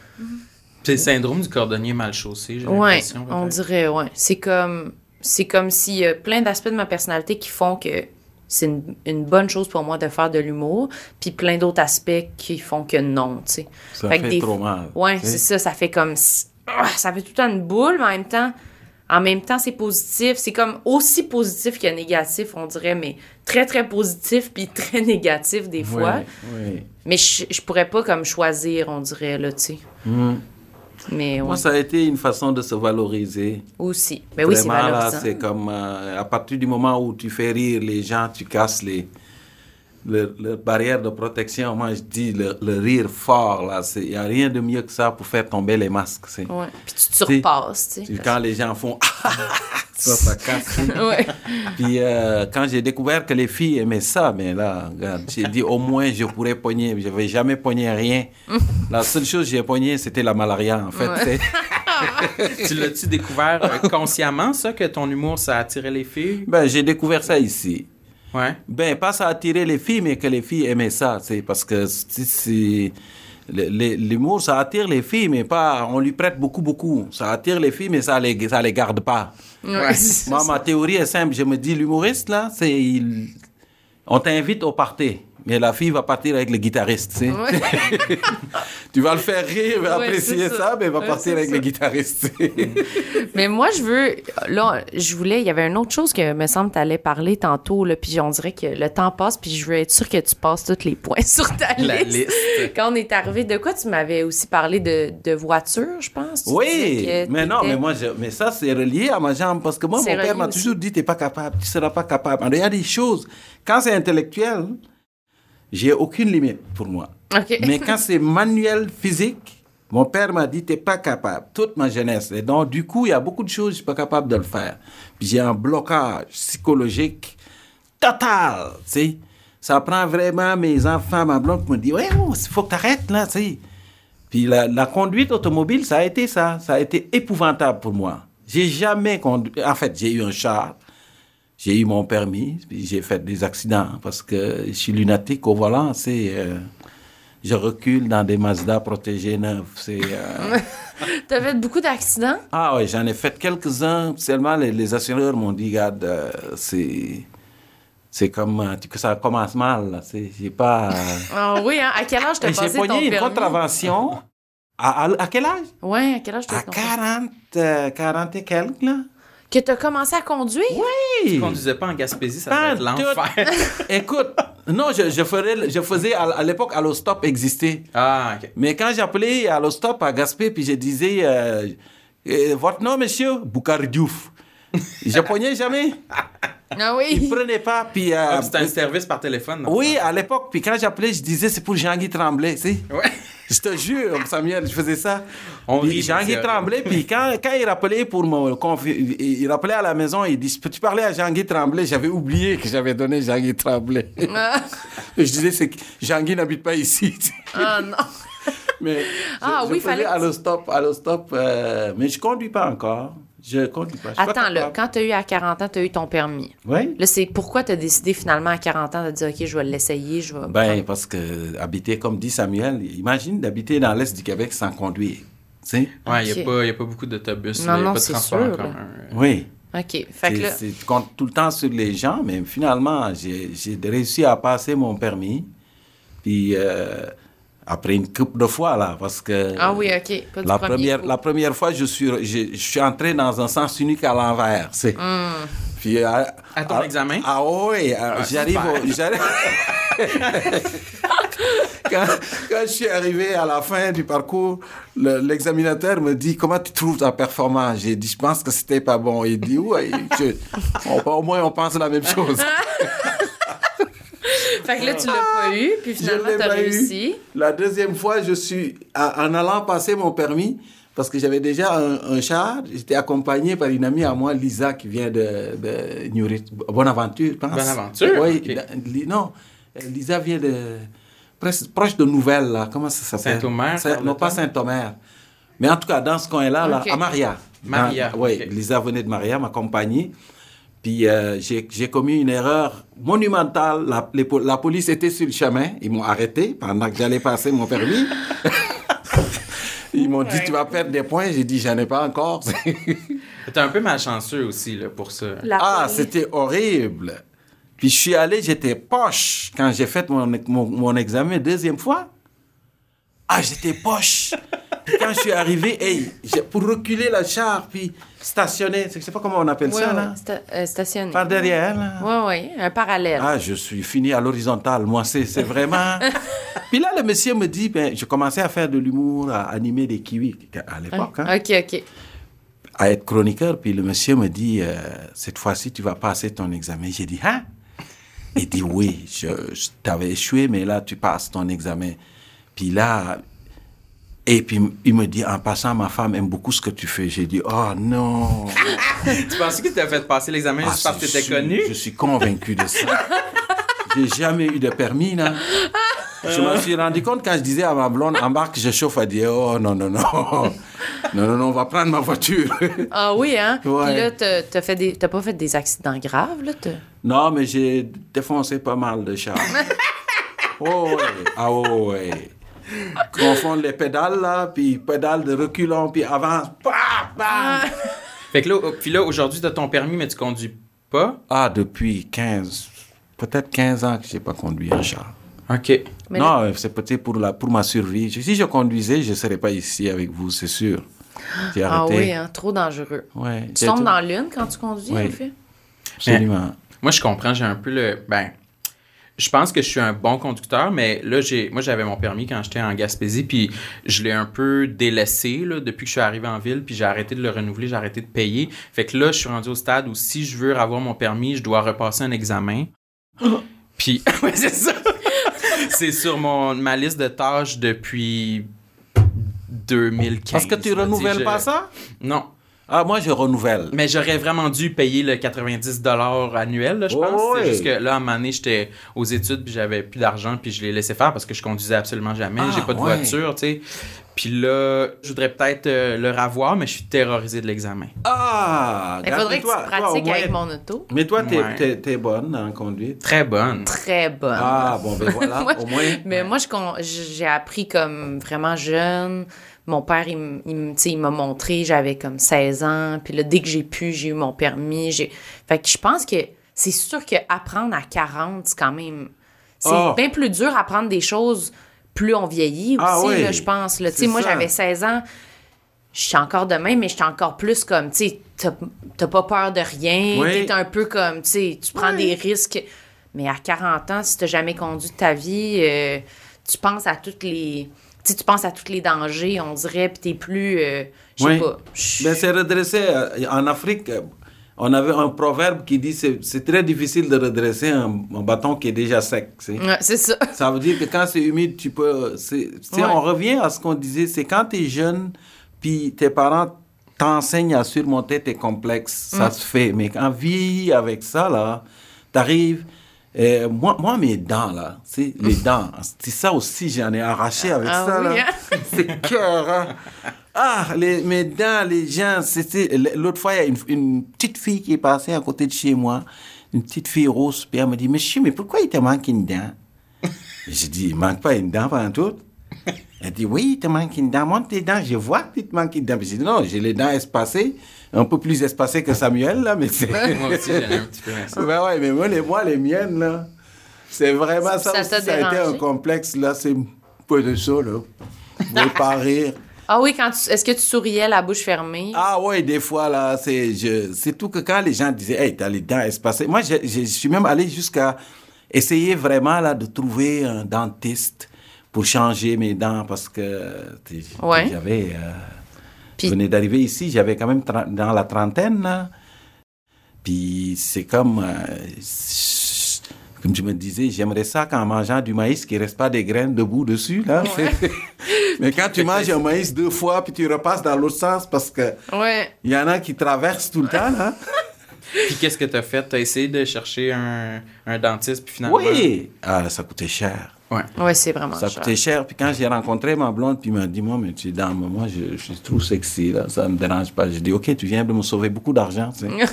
C'est le syndrome du cordonnier mal chaussé, j'ai Ouais, l'impression. on dirait, ouais. C'est comme, c'est comme s'il y a plein d'aspects de ma personnalité qui font que c'est une, une bonne chose pour moi de faire de l'humour, puis plein d'autres aspects qui font que non, tu sais. Ça Fait que fait des- trop mal. Ouais, c'est ça, ça fait comme, ah, ça fait tout le temps une boule, mais en même temps, en même temps, c'est positif. C'est comme aussi positif que négatif, on dirait, mais très, très positif, puis <laughs> très négatif des fois. Ouais. Mais je, je pourrais pas comme choisir, on dirait, là, tu sais. Hmm. Mais Moi, ça a été une façon de se valoriser. aussi. Mais oui, c'est valorisant. c'est comme euh, à partir du moment où tu fais rire les gens, tu casses les le, le barrière de protection. Moi, je dis le, le rire fort là, c'est il y a rien de mieux que ça pour faire tomber les masques. C'est Ouais. Puis tu te surpasses, tu c'est sais. quand les gens font <laughs> ça, ça casse. Ouais. Puis euh, quand j'ai découvert que les filles aimaient ça, mais là, regarde, j'ai dit au moins je pourrais pogner. Je n'avais jamais pogné rien. <laughs> La seule chose que j'ai pogné, c'était la malaria en fait. Ouais. <laughs> Tu l'as-tu découvert euh, consciemment, ça, que ton humour, ça attirait les filles? Ben, j'ai découvert ça ici. Ouais. Ben, pas ça attirer les filles, mais que les filles aimaient ça, c'est parce que l'humour, ça attire les filles, mais pas, on lui prête beaucoup, beaucoup. Ça attire les filles, mais ça les, ça les garde pas. Ouais, <laughs> Moi, ma théorie est simple. Je me dis, l'humoriste, là, c'est, il- on t'invite au party. Mais la fille va partir avec le guitariste, tu. Ouais. <laughs> Tu vas le faire rire, va Ouais, apprécier ça. ça. mais il va Ouais, partir avec ça. le guitariste. tu. <laughs> Mais moi, je veux. Là, je voulais. Il y avait une autre chose que me semble tu allais parler tantôt, là, puis on dirait que le temps passe, puis je veux être sûre que tu passes tous les points <laughs> sur ta La liste. liste. Quand on est arrivé, de quoi tu m'avais aussi parlé de, de voiture, je pense? Tu Oui, mais non, mais moi, je- mais ça, c'est relié à ma jambe. Parce que moi, mon père m'a toujours dit, t'es pas capable, tu seras pas capable. Alors, il y a des choses, quand c'est intellectuel, j'ai aucune limite pour moi. Mais quand c'est manuel, physique, Mon père m'a dit, t'es pas capable, toute ma jeunesse. Et donc, du coup, il y a beaucoup de choses, je suis pas capable de le faire. Puis j'ai un blocage psychologique total, tu sais. Ça prend vraiment mes enfants, ma blonde, qui me dit, ouais, il faut que t'arrêtes, là, tu sais. Puis la, la conduite automobile, ça a été ça. Ça a été épouvantable pour moi. J'ai jamais conduit. En fait, j'ai eu un char. J'ai eu mon permis, puis j'ai fait des accidents parce que je suis lunatique au volant. C'est, euh, je recule dans des Mazda protégés neufs. C'est, euh, <laughs> T'as fait beaucoup d'accidents? ah ouais, j'en ai fait quelques-uns. Seulement les, les assureurs m'ont dit, regarde, euh, c'est, c'est comme euh, que ça commence mal. j'ai pas. euh, Ah oui, hein? À quel âge t'as <laughs> j'ai passé ton pogné une permis? contravention. À, à- à quel âge? Ouais, à quel âge t'as À 40, euh, 40 et quelques, là. Que t'as commencé à conduire? Tu Oui. conduisais pas en Gaspésie, ça Pas devait être l'enfer. <laughs> Écoute, non, je, je, ferais, je faisais à, à l'époque Allostop existait. ah, ok. Mais quand j'appelais Allostop à Gaspé, puis je disais euh, Euh, Votre nom, monsieur? Boucar Diouf. <laughs> je pognais jamais. Ah Il oui. prenait pas. Puis, euh, Ah, puis c'était un service par téléphone. non? oui, à l'époque. Puis quand j'appelais, je disais c'est pour Jean-Guy Tremblay. tu sais. Ouais. Je te jure, Samuel, je faisais ça. On rit, Jean-Guy c'est Tremblay, puis quand, quand il rappelait pour confi- il, rappelait à la maison, il dit Peux-tu parler à Jean-Guy Tremblay J'avais oublié que j'avais donné Jean-Guy Tremblay. Ah, <laughs> je disais c'est que Jean-Guy n'habite pas ici. ah, non. mais Ah je, oui, je fallait allo stop, allo stop, euh, mais je conduis pas encore. Je conduis pas. je Attends, là, quand t'as eu à 40 ans, t'as eu ton permis. Oui. Là, c'est pourquoi t'as décidé finalement à 40 ans de dire, OK, je vais l'essayer, je vais... Ben, parce que habiter, comme dit Samuel, imagine d'habiter dans l'Est du Québec sans conduire. Tu sais? Ouais, il n'y a, pas- y a pas beaucoup d'autobus, Non, il n'y a non, pas de c'est transport en sûr, commun. là. Oui. OK. Fait que là... tu comptes tout le temps sur les gens, mais finalement, j'ai j'ai réussi à passer mon permis. Puis, euh, après une couple de fois, là, parce que... Ah oui, OK. Pas La première, coup. la première fois, je suis, je, je suis entré dans un sens unique à l'envers. c'est- Puis, à, À ton examen? Ah oui, ah, Ah, j'arrive j'arrive- <laughs> quand, quand je suis arrivé à la fin du parcours, le- l'examinateur me dit Comment tu trouves ta performance? J'ai dit Je pense que c'était pas bon. Il dit Oui, je- on- au moins on pense la même chose. <laughs> Fait que là, tu l'as pas eu, puis finalement, pas eu. réussi. La deuxième fois, je suis, à- en allant passer mon permis, parce que j'avais déjà un, un char, j'étais accompagné par une amie à moi, Lisa, qui vient de, de New- Bonaventure, je pense. Bonaventure? Oui, li- non, Lisa vient de, presque, proche de Nouvelles, là, comment ça s'appelle? Saint-Omer, Saint- Non, pas? Saint-Omer. Mais en tout cas, dans ce coin-là, là, Ok. à Maria. Maria, Oui. Lisa venait de Maria m'accompagner. Puis euh, j'ai commis une erreur monumentale. La, les po- la police était sur le chemin. Ils m'ont arrêté pendant que j'allais passer mon permis. <laughs> Ils m'ont dit, tu vas perdre des points. J'ai dit, j'en ai pas encore. <laughs> T'es un peu malchanceux aussi là, pour ça. La ah, c'était horrible. Puis je suis allé, j'étais poche quand j'ai fait mon, mon, mon examen deuxième fois. Ah, j'étais poche. Quand je suis arrivé, hey, pour reculer la char, puis stationner, je sais pas comment on appelle ça, là. sta- euh, stationné. Par derrière, là. Oui, oui, un parallèle. Ah, je suis fini à l'horizontale. Moi, c'est vraiment. <laughs> Puis là, le monsieur me dit, ben, je commençais à faire de l'humour, à animer des kiwis à l'époque, hein, OK, OK. à être chroniqueur. Puis le monsieur me dit, euh, cette fois-ci, tu vas passer ton examen. J'ai dit, hein? Il dit, oui, je, je t'avais échoué, mais là, tu passes ton examen. Puis là, et puis il me dit, en passant, ma femme aime beaucoup ce que tu fais. J'ai dit, oh non. <laughs> tu pensais qu'il t'a fait passer l'examen Ah, juste parce que t'étais suis- connu? Je suis convaincu de ça. <laughs> J'ai jamais eu de permis, là. Je me suis rendu compte quand je disais à ma blonde, embarque, je chauffe, elle dit, oh non, non, non. <laughs> Non, non, non, on va prendre ma voiture. Ah oui, hein? Ouais. Puis là, t'as t'as fait des- t'as pas fait des accidents graves, là? non, mais j'ai défoncé pas mal de chars. Oh, ouais. Ah, oh, ouais. Confondre les pédales, là, puis pédales de reculons, puis avance. Bah, bah. Fait que là, au- puis là, aujourd'hui, t'as ton permis, mais tu conduis pas? Ah, depuis 15, peut-être 15 ans que j'ai pas conduit un char. OK. Mais non, c'est peut-être pour, la, pour ma survie. Si je conduisais, je ne serais pas ici avec vous, c'est sûr. J'ai Ah arrêté. oui, hein? Trop dangereux. Ouais, Tu tombes tout- dans l'une quand tu conduis, en fait? Absolument. Moi, je comprends, j'ai un peu le. Ben, je pense que je suis un bon conducteur, mais là, j'ai, moi, j'avais mon permis quand j'étais en Gaspésie, puis je l'ai un peu délaissé là, depuis que je suis arrivé en ville, puis j'ai arrêté de le renouveler, j'ai arrêté de payer. Fait que là, je suis rendu au stade où si je veux avoir mon permis, je dois repasser un examen. <gasps> puis, <laughs> ouais, c'est ça. c'est sur mon, ma liste de tâches depuis 2015. Parce que tu renouvelles je- pas ça? Non. Ah, moi, je renouvelle. Mais j'aurais vraiment dû payer le 90 annuel, là, je Oh, pense. ouais. C'est juste que là, à un moment donné, j'étais aux études, puis j'avais plus d'argent, puis je l'ai laissé faire parce que je conduisais absolument jamais. Ah, J'ai pas de ouais. voiture, tu sais. Puis là, je voudrais peut-être euh, le revoir, mais je suis terrorisé de l'examen. Ah, Il faudrait que tu toi- pratiques avec mon auto. Mais toi, t'es Ouais. t'es- t'es bonne en conduite. Très bonne. Très bonne. Ah, bon, ben voilà, <laughs> Moi, au moins. Mais moi, je con- j'ai appris comme vraiment jeune. Mon père, il, il il m'a montré, j'avais comme 16 ans. Puis là, dès que j'ai pu, j'ai eu mon permis. J'ai... Fait que je pense que c'est sûr qu'apprendre à 40, c'est quand même... C'est Ah. bien plus dur apprendre des choses plus on vieillit aussi, Ah oui. là, je pense. là. Tu sais, moi, j'avais 16 ans. Je suis encore de même, mais je suis encore plus comme, tu sais, t'as t'as pas peur de rien. Oui. T'es un peu comme, tu sais, tu prends des risques. Mais à 40 ans, si t'as jamais conduit de ta vie, euh, tu penses à toutes les... Tu sais, tu penses à tous les dangers, on dirait, puis t'es plus... euh, je sais Oui. pas. je- Ben, c'est redressé. euh, En Afrique, euh, on avait un proverbe qui dit c'est c'est très difficile de redresser un, un bâton qui est déjà sec. Ouais, c'est ça. Ça veut dire que quand c'est humide, tu peux. c'est- sais, Ouais. On revient à ce qu'on disait c'est quand tu es jeune, puis tes parents t'enseignent à surmonter tes complexes, Mm. ça se fait. Mais quand vie avec ça, là, t'arrives. Moi, moi, mes dents, là, tu sais, les dents, c'est ça aussi, j'en ai arraché avec Ah ça, oui, là. hein? <laughs> C'est cœur, hein. Ah, les, mes dents, les gens, c'était... L'autre fois, il y a une, une petite fille qui est passée à côté de chez moi, une petite fille rose, puis elle me dit, monsieur, mais pourquoi il te manque une dent? <laughs> J'ai dit, il manque pas une dent pendant tout. Elle dit, oui, il te manque une dent. Montre tes dents, je vois qu'il te manque une dent. J'ai dit, non, j'ai les dents espacées, un peu plus espacées que Samuel, là, mais c'est... Moi aussi, j'en ai un petit peu ça. <laughs> Ben ouais, mais moi, les, moi, les miennes, là, c'est vraiment ça. Ça aussi, ça a été un complexe, là, c'est pas de ça, là. Pouvez pas <laughs> rire. Ah oui, quand tu... Est-ce que tu souriais la bouche fermée? Ah ouais, des fois, là, c'est, je, c'est tout que quand les gens disaient, hey, t'as les dents espacées. Moi, je, je, je suis même allé jusqu'à essayer vraiment, là, de trouver un dentiste pour changer mes dents parce que Ouais. j'avais, euh, Puis- je venais d'arriver ici, j'avais quand même dans la trentaine. Puis c'est comme, euh, comme je me disais, j'aimerais ça qu'en mangeant du maïs, qu'il ne reste pas des graines debout dessus, là. <laughs> Mais quand tu manges un maïs deux fois, puis tu repasses dans l'autre sens parce que Ouais. il y en a qui traversent tout le temps, là. <laughs> Puis qu'est-ce que t'as fait? T'as essayé de chercher un, un dentiste, puis finalement... Oui! Ah, ça coûtait cher. Ouais. Ouais, c'est vraiment Ça cher. coûtait cher. Puis quand j'ai rencontré ma blonde, puis elle m'a dit, moi, mais tu es dans moi, je, je suis trop sexy, là, ça me dérange pas. J'ai dit, OK, tu viens de me sauver beaucoup d'argent, tu sais. <laughs>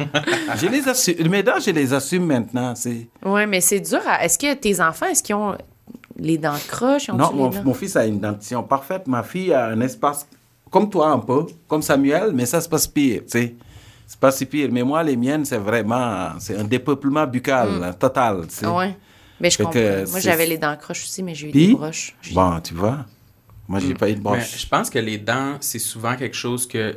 <laughs> je les assume. Mes dents, je les assume maintenant, c'est... Ouais, mais c'est dur. à- Est-ce que tes enfants, est-ce qu'ils ont les dents croches? Non, mon, dents- mon fils a une dentition parfaite. Ma fille a un espace comme toi un peu, comme Samuel, mais ça se passe pire, tu sais. C'est pas si pire. Mais moi, les miennes, c'est vraiment... C'est un dépeuplement buccal, là, total, tu sais. Ah ouais. Mais je Fait comprends. que Moi, j'avais les dents croches aussi, mais j'ai eu Puis, des broches. J'ai- bon, tu vois, moi, j'ai pas eu de Mais broche. je pense que les dents, c'est souvent quelque chose que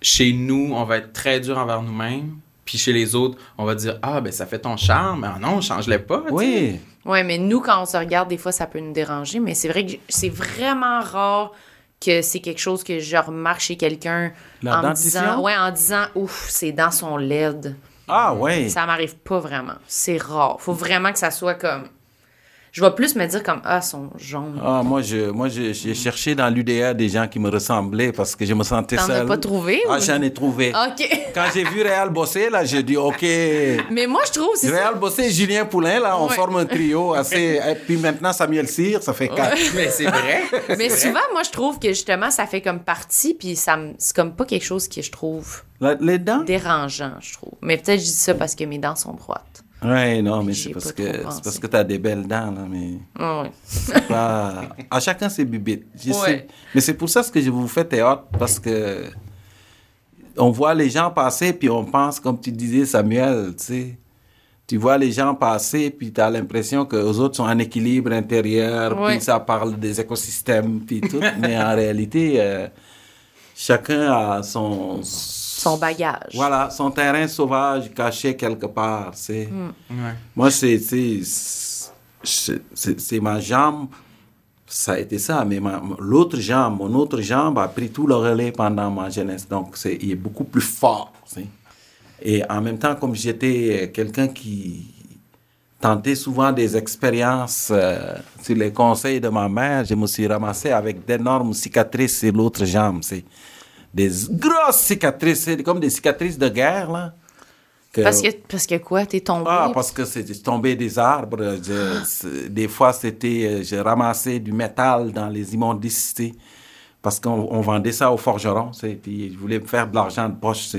chez nous, on va être très dur envers nous-mêmes. Puis chez les autres, on va dire Ah, ben ça fait ton charme. Mais non, change-les pas. Oui. Ouais, mais nous, quand on se regarde, des fois, ça peut nous déranger. Mais c'est vrai que c'est vraiment rare que c'est quelque chose que je remarque chez quelqu'un La en me disant, ouais, en disant, ouf, ses dents sont laides. Ah, ouais. Ça m'arrive pas vraiment. C'est rare. Faut vraiment que ça soit comme. Je vais plus me dire comme, ah, sont jaunes. Ah, moi, je, moi, j'ai cherché dans l'UDA des gens qui me ressemblaient parce que je me sentais T'en seul. as pas trouvé? Ah, ou- j'en ai trouvé. OK. Quand j'ai vu Réal bosser, là, j'ai dit, OK. <laughs> mais moi, je trouve, c'est ça. Réal Bossé et Julien Poulain, là, on Ouais. forme un trio assez. <laughs> Et puis maintenant, Samuel Cyr, ça fait quatre. <laughs> Mais c'est vrai. Mais souvent, moi, je trouve que justement, ça fait comme partie, puis ça me- c'est comme pas quelque chose que je trouve La- les dents? dérangeant, je trouve. Mais peut-être je dis ça parce que mes dents sont droites. Ouais, non, mais c'est parce que parce que t'as des belles dents, là, mais Ah ouais. pas. À chacun ses bibites. Je Ouais. sais. Mais c'est pour ça que je vous fais théâtre, parce que on voit les gens passer, puis on pense, comme tu disais, Samuel, tu sais. Tu vois les gens passer, puis tu as l'impression que les autres sont en équilibre intérieur, Ouais. puis ça parle des écosystèmes, puis tout. mais en réalité, euh, chacun a son. Son bagage. Voilà, son terrain sauvage caché quelque part, c'est. Ouais. Moi, c'est, c'est, c'est, c'est- c'est ma jambe. Ça a été ça, mais ma- l'autre jambe, mon autre jambe a pris tout le relais pendant ma jeunesse. Donc, c'est, il est beaucoup plus fort. Et en même temps, comme j'étais quelqu'un qui tenté souvent des expériences euh, sur les conseils de ma mère. Je me suis ramassé avec d'énormes cicatrices sur l'autre jambe. C'est des grosses cicatrices, comme des cicatrices de guerre, là. Que- Parce que, parce que quoi? T'es tombé? Ah, parce que c'est tombé des arbres. Je- des fois, c'était, euh, je ramassais du métal dans les sais, parce qu'on on vendait ça aux forgerons. Puis je voulais me faire de l'argent de poche.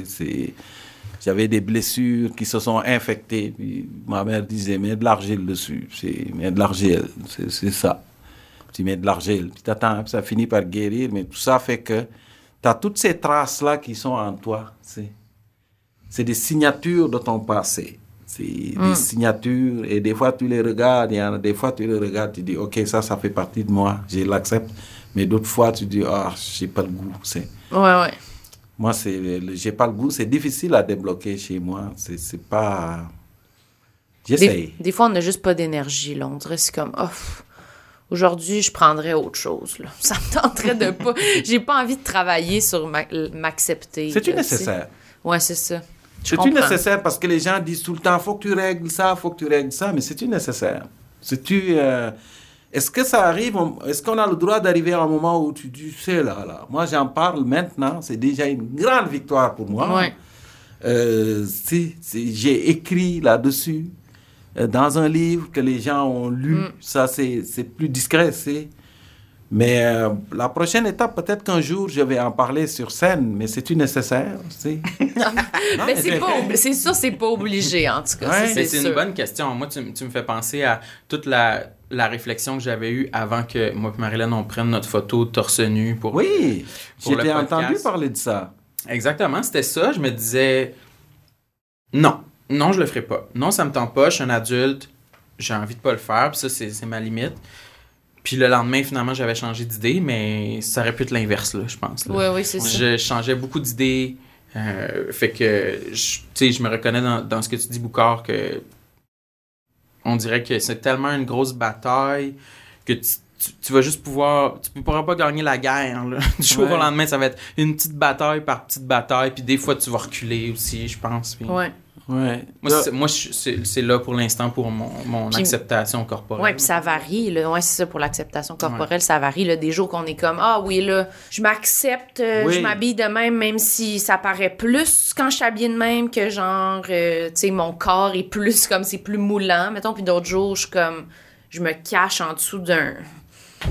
J'avais des blessures qui se sont infectées. Puis ma mère disait, mets de l'argile dessus. C'est, mets de l'argile. C'est, ça. Tu mets de l'argile. Puis t'attends, ça finit par guérir. Mais tout ça fait que tu as toutes ces traces-là qui sont en toi. c'est des signatures de ton passé. C'est des signatures et des fois tu les regardes, il y en a des fois tu les regardes, tu dis ok ça ça fait partie de moi, je l'accepte. Mais d'autres fois tu dis ah j'ai pas le goût. C'est Ouais, ouais. moi c'est j'ai pas le goût, c'est difficile à débloquer chez moi. C'est c'est pas j'essaye. Des, des fois, on n'a juste pas d'énergie, là. On dirait c'est comme, oh, aujourd'hui, je prendrais autre chose, là. <laughs> Ça me tenterait de pas... J'ai pas envie de travailler sur ma- m'accepter. C'est-tu nécessaire? Ouais, c'est ça. C'est-tu nécessaire? Parce que les gens disent tout le temps faut que tu règles ça, faut que tu règles ça, mais c'est-tu nécessaire? C'est-tu. euh, Est-ce que ça arrive, est-ce qu'on a le droit d'arriver à un moment où tu dis, c'est là, là, moi j'en parle maintenant, c'est déjà une grande victoire pour moi. Ouais. Euh, si, si, j'ai écrit là-dessus dans un livre que les gens ont lu, Mm. ça c'est c'est plus discret, c'est. Mais euh, la prochaine étape, peut-être qu'un jour je vais en parler sur scène, mais c'est-tu nécessaire? <laughs> c'est- Mais c'est pas, c'est sûr, c'est pas obligé, en tout cas. Ouais. c'est une bonne question. Moi, tu, tu me fais penser à toute la, la réflexion que j'avais eue avant que moi et Marilyn, on prenne notre photo torse nu pour... Oui, podcast. entendu parler de ça. Exactement, c'était ça. Je me disais, non, non, je le ferai pas. Non, ça me tente pas. Je suis un adulte. J'ai envie de pas le faire. Puis ça, c'est ma limite. Puis le lendemain, finalement, j'avais changé d'idée, mais ça aurait pu être l'inverse, là, je pense. là. Oui, oui, c'est ça. Je changeais beaucoup d'idées. euh, fait que, je- tu sais, je me reconnais dans, dans ce que tu dis, Boucard, que on dirait que c'est tellement une grosse bataille que tu, tu- tu vas juste pouvoir... Tu ne pourras pas gagner la guerre. là. <laughs> Du jour Ouais. au lendemain, ça va être une petite bataille par petite bataille. Puis des fois, tu vas reculer aussi, je pense. Puis Ouais. Ouais. Moi, c'est, moi je- c'est, c'est là pour l'instant pour mon, mon Puis- acceptation corporelle. Oui, puis ça varie. Là. Ouais, c'est ça pour l'acceptation corporelle, ça varie. Là. Des jours qu'on est comme Ah oui, là, je m'accepte, euh, Oui. je m'habille de même, même si ça paraît plus quand je suis habillée de même que genre, euh, tu sais, mon corps est plus <laughs> comme c'est plus moulant, mettons. Puis d'autres jours, je suis comme, je me cache en dessous d'un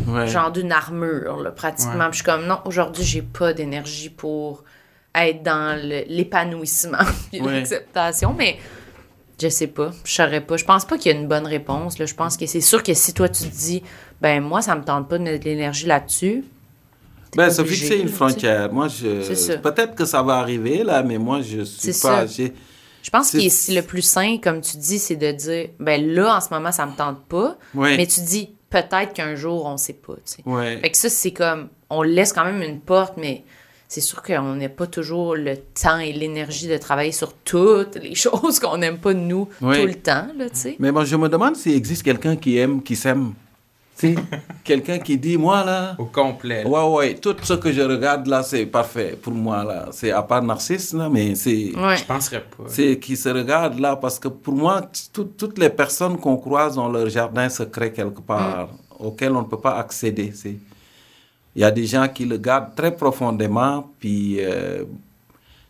Ouais. genre d'une armure, là, pratiquement. Ouais. Puis je suis comme Non, aujourd'hui, j'ai pas d'énergie pour être dans l'épanouissement <laughs> Ouais. l'acceptation, mais. Je sais pas, je saurais pas. Je pense pas qu'il y a une bonne réponse. Là. Je pense que c'est sûr que si toi tu te dis, ben moi ça me tente pas de mettre de l'énergie là-dessus. Ben, obligé, fixer une frontière. Moi, je. C'est ça. Peut-être que ça va arriver, là, mais moi, je suis pas. ça. Je pense que le plus sain, comme tu dis, c'est de dire, ben là en ce moment ça me tente pas, mais tu dis peut-être qu'un jour on sait pas. tu sais. Fait que ça c'est comme, on laisse quand même une porte, mais c'est sûr qu'on n'a pas toujours le temps et l'énergie de travailler sur toutes les <laughs> choses qu'on n'aime pas de nous tout le temps, là, tu sais. Mais moi, je me demande s'il existe quelqu'un qui aime, qui s'aime. Tu sais, <laughs> quelqu'un qui dit, moi, là. Au complet. là. Ouais, ouais, tout ce que je regarde, là, c'est parfait pour moi, là. C'est à part Narcisse, là, mais c'est. Ouais. Je penserais pas. C'est qui se regardent là, parce que pour moi, tout- toutes les personnes qu'on croise ont leur jardin secret quelque part, auquel on ne peut pas accéder. c'est- Il y a des gens qui le gardent très profondément, puis euh,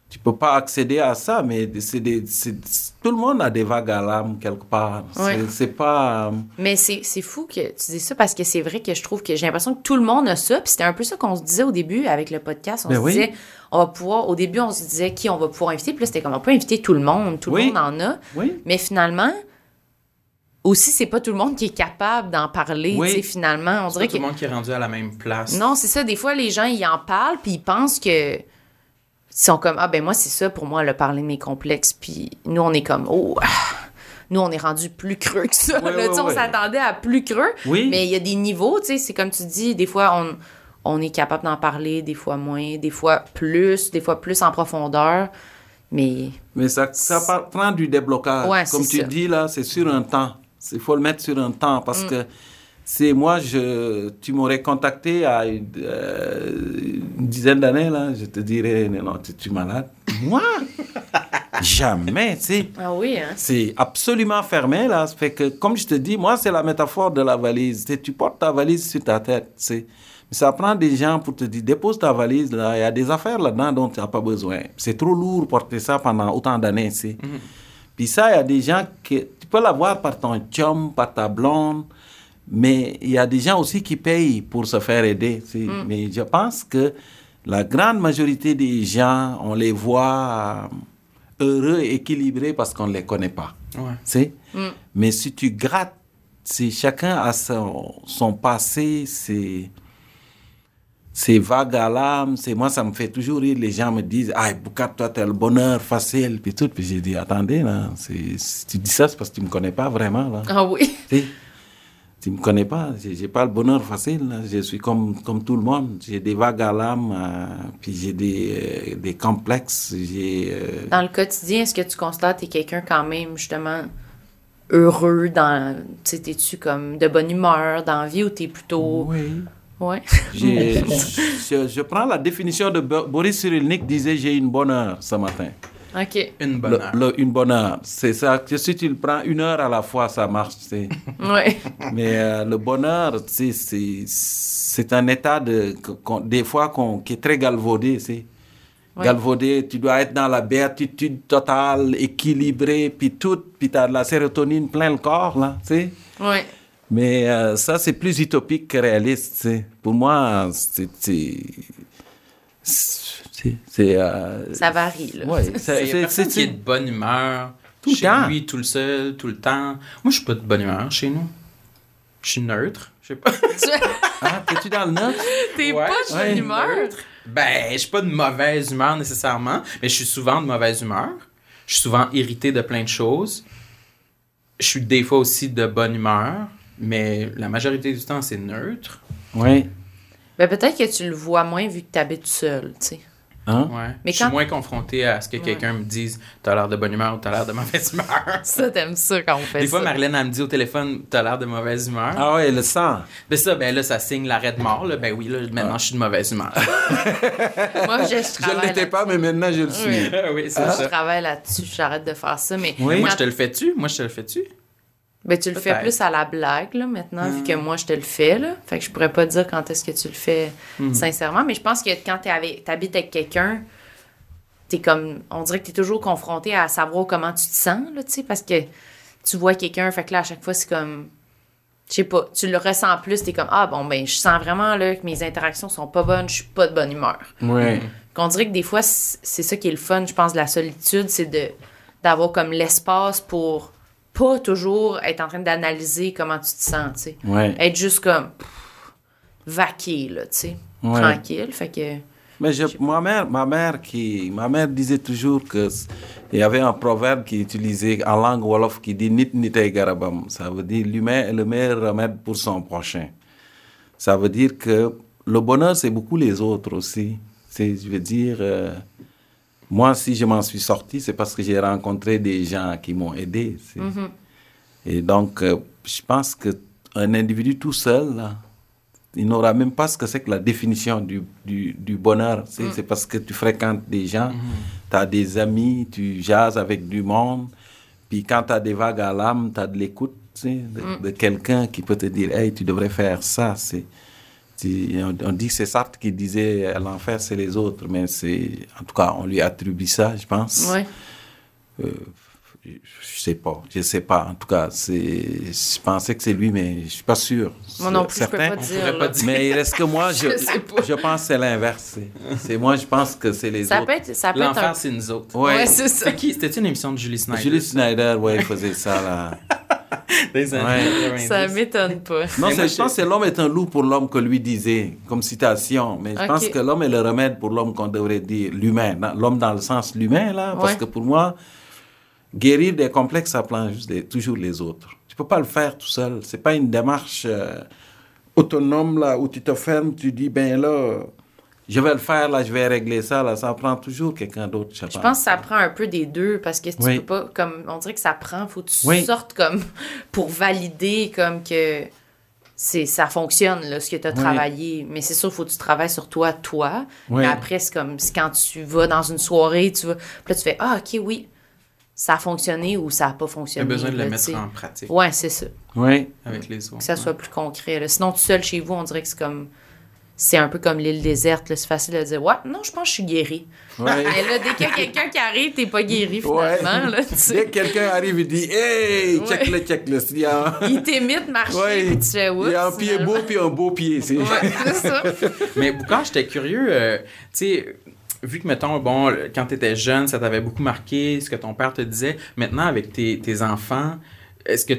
tu peux pas accéder à ça, mais c'est tout le monde a des vagues à l'âme quelque part. Ouais. C'est- pas... euh, Mais c'est fou que tu dis ça parce que c'est vrai que je trouve que j'ai l'impression que tout le monde a ça. Puis c'était un peu ça qu'on se disait au début avec le podcast. On Ben se oui. disait, on va pouvoir, au début, on se disait qui on va pouvoir inviter. Puis là, c'était comme on peut inviter tout le monde. Tout Oui. le monde en a. Oui, Mais finalement, aussi, c'est pas tout le monde qui est capable d'en parler. Oui. tu sais, finalement, on C'est dirait pas que. tout le monde qui est rendu à la même place. Non, c'est ça. Des fois, les gens, ils en parlent, puis ils pensent que. Ils sont comme, ah ben moi, c'est ça pour moi, le parler de mes complexes. Puis nous, on est comme, oh, ah, nous, on est rendu plus creux que ça. Ouais, là, ouais, tu sais, on s'attendait à plus creux. Oui. Mais il y a des niveaux, tu sais, c'est comme tu dis, des fois, on, on est capable d'en parler, des fois moins, des fois plus, des fois plus en profondeur. Mais mais ça, ça prend du déblocage. Ouais, Comme tu ça. dis là, c'est sur un temps. Il faut le mettre sur un temps Mm. parce que c'est moi, je, tu m'aurais contacté à une, euh, une dizaine d'années, là, je te dirais, non, non, tu tu es malade. Moi? <laughs> Jamais, tu sais. Ah oui, hein? C'est absolument fermé, là. Ça fait que, comme je te dis, moi, c'est la métaphore de la valise. Tu portes ta valise sur ta tête, tu ça prend des gens pour te dire, dépose ta valise, là. Il y a des affaires là-dedans dont tu n'as pas besoin. C'est trop lourd porter ça pendant autant d'années, sais. Puis ça, il y a des gens que tu peux l'avoir par ton chum, par ta blonde, mais il y a des gens aussi qui payent pour se faire aider. sais. Mais je pense que la grande majorité des gens, on les voit euh, heureux, équilibrés parce qu'on ne les connaît pas. Ouais. sais. Mais si tu grattes, si chacun a son, son passé, c'est c'est vague à l'âme. C'est moi, ça me fait toujours rire. Les gens me disent, ah, Boukat, toi, t'as le bonheur facile, puis tout. Puis j'ai dit, attendez, là, si tu dis ça, c'est parce que tu me connais pas vraiment, là. Ah oui. Tu tu me connais pas. J'ai pas le bonheur facile. là. Je suis comme, comme tout le monde. J'ai des vagues à l'âme, euh, puis j'ai des, euh, des complexes. J'ai. euh, Dans le quotidien, est-ce que tu constates que tu es quelqu'un quand même, justement, heureux dans. Tu sais, t'es-tu comme de bonne humeur dans la vie ou t'es plutôt. oui. Ouais. <laughs> Je, je prends la définition de Bo- Boris Cyrulnik disait j'ai une bonne heure ce matin. OK. Une bonne Le- heure. le- une bonne heure. C'est ça. que Si tu le prends une heure à la fois, ça marche. <laughs> Ouais. Mais euh, le bonheur, c'est c'est un état de des fois qu'on qui est très galvaudé. Ouais. Galvaudé, tu dois être dans la béatitude totale, équilibré, puis tout, puis tu as de la sérotonine plein le corps là, tu sais. Ouais. Mais euh, ça, c'est plus utopique que réaliste. tu sais. Pour moi, c'est. euh, Ça varie, là. ouais, c'est- qui est de bonne humeur Tout le chez temps. lui, tout le seul, tout le temps. Moi, je suis pas de bonne humeur chez nous. Je suis neutre. Je sais pas. <laughs> Ah, t'es-tu dans le neuf? T'es Ouais. pas de bonne Ouais. humeur? Ben, je suis pas de mauvaise humeur nécessairement, mais je suis souvent de mauvaise humeur. Je suis souvent irrité de plein de choses. Je suis des fois aussi de bonne humeur, mais la majorité du temps, c'est neutre. Oui. Ben, peut-être que tu le vois moins vu que tu habites seul, tu sais. Hein? Ouais. Mais je suis quand- moins confronté à ce que quelqu'un me dise T'as l'air de bonne humeur ou t'as l'air de mauvaise humeur. <laughs> Ça, t'aimes ça quand on fait Des ça. fois, Marilyn, elle me dit au téléphone T'as l'air de mauvaise humeur. Ah ouais, le sang. Ben ça, ben là, ça signe l'arrêt de mort. Là. Ben oui, là, maintenant, je suis de mauvaise humeur. <laughs> Moi, je, je Je travaille ne l'étais pas, mais maintenant je le suis. Oui. <laughs> oui, c'est là- Je ça. travaille là-dessus, j'arrête de faire ça, mais... Oui. Moi, quand- je te le fais-tu? Moi, je te le fais-tu? Ben, tu le fais plus à la blague, là, maintenant, vu que moi, je te le fais, là. Fait que je pourrais pas dire quand est-ce que tu le fais sincèrement, mais je pense que quand t'es avec- t'habites avec quelqu'un, t'es comme... On dirait que t'es toujours confronté à savoir comment tu te sens, là, tu sais, parce que tu vois quelqu'un, fait que là, à chaque fois, c'est comme... Je sais pas, tu le ressens plus, t'es comme, ah, bon, ben, je sens vraiment, là, que mes interactions sont pas bonnes, je suis pas de bonne humeur. Oui. Qu'on dirait que des fois, c'est ça qui est le fun, je pense, de la solitude, c'est de d'avoir comme l'espace pour pas toujours être en train d'analyser comment tu te sens, tu sais. Ouais. Être juste comme pff, vaquer, là, tu sais. Ouais. Tranquille, fait que... Mais je, ma mère, ma mère qui, ma mère disait toujours que s- il y avait un proverbe qui utilisait en langue wolof qui dit nit nitay garabam. Ça veut dire l'humain est le meilleur remède pour son prochain. Ça veut dire que le bonheur c'est beaucoup les autres aussi. C'est, je veux dire, euh, moi si je m'en suis sorti, c'est parce que j'ai rencontré des gens qui m'ont aidé. c'est- Et donc, euh, je pense que un individu tout seul, là, il n'aura même pas ce que c'est que la définition du, du, du bonheur. C'est c'est parce que tu fréquentes des gens, tu as des amis, tu jases avec du monde. Puis quand tu as des vagues à l'âme, tu as de l'écoute tu sais, de, de quelqu'un qui peut te dire Hey, tu devrais faire ça. C'est, on, on dit que c'est Sartre qui disait L'enfer, c'est les autres. Mais c'est, en tout cas, on lui attribue ça, je pense. Ouais. Je sais pas, je sais pas. En tout cas, c'est, je pensais que c'est lui, mais je suis pas sûr. Moi non plus, je peux Certain. pas dire, pas dire. Mais reste que moi, <laughs> je, Je je pense que c'est l'inverse. C'est- moi, je pense que c'est les Ça autres. peut être, ça peut être un... L'enfer, c'est nous autres. Ouais. Ouais, c'est ça. C'est qui? C'était une émission de Julie Snyder? Julie Snyder, ouais, il faisait ça là. <laughs> <laughs> Des années Ouais. 90. Ça m'étonne pas. Non, moi, je pense que l'homme est un loup pour l'homme que lui disait, comme citation. Mais je pense que l'homme est le remède pour l'homme qu'on devrait dire, l'humain. L'homme dans le sens l'humain, là. Parce Ouais. que pour moi, guérir des complexes, ça prend juste les- toujours les autres. Tu peux pas le faire tout seul. C'est pas une démarche euh, autonome, là, où tu te fermes, tu dis, ben là, je vais le faire, là, je vais régler ça, là. Ça prend toujours quelqu'un d'autre, je Je pense que ça prend un peu des deux parce que tu Oui. peux pas comme on dirait que ça prend faut que tu Oui. sortes comme <laughs> pour valider comme que c'est ça fonctionne là ce que tu as Oui. travaillé mais c'est sûr faut que tu travailles sur toi toi Oui. mais après c'est comme c'est quand tu vas dans une soirée tu vas puis là tu fais ah OK oui ça a fonctionné ou ça a pas Tu as fonctionné. besoin de le mettre en pratique Ouais, c'est ça. Oui. avec les autres. Que ça soit plus concret. là. Sinon, tout seul chez vous, on dirait que c'est comme. C'est un peu comme l'île déserte. là. C'est facile de dire, ouais, non, je pense que je suis guéri. Ouais. <laughs> Mais là, dès qu'il y a quelqu'un qui arrive, t'es pas guéri Ouais. finalement. Là, tu Dès que quelqu'un arrive et dit Hey, Ouais. check le, check le. Il a Il t'imite marcher, Ouais. puis tu fais il y a un pied beau puis un beau pied. c'est- Ouais, c'est ça. <laughs> Mais quand j'étais curieux, euh, tu sais, vu que, mettons, bon, quand tu étais jeune, ça t'avait beaucoup marqué, ce que ton père te disait. Maintenant, avec tes, tes enfants, est-ce que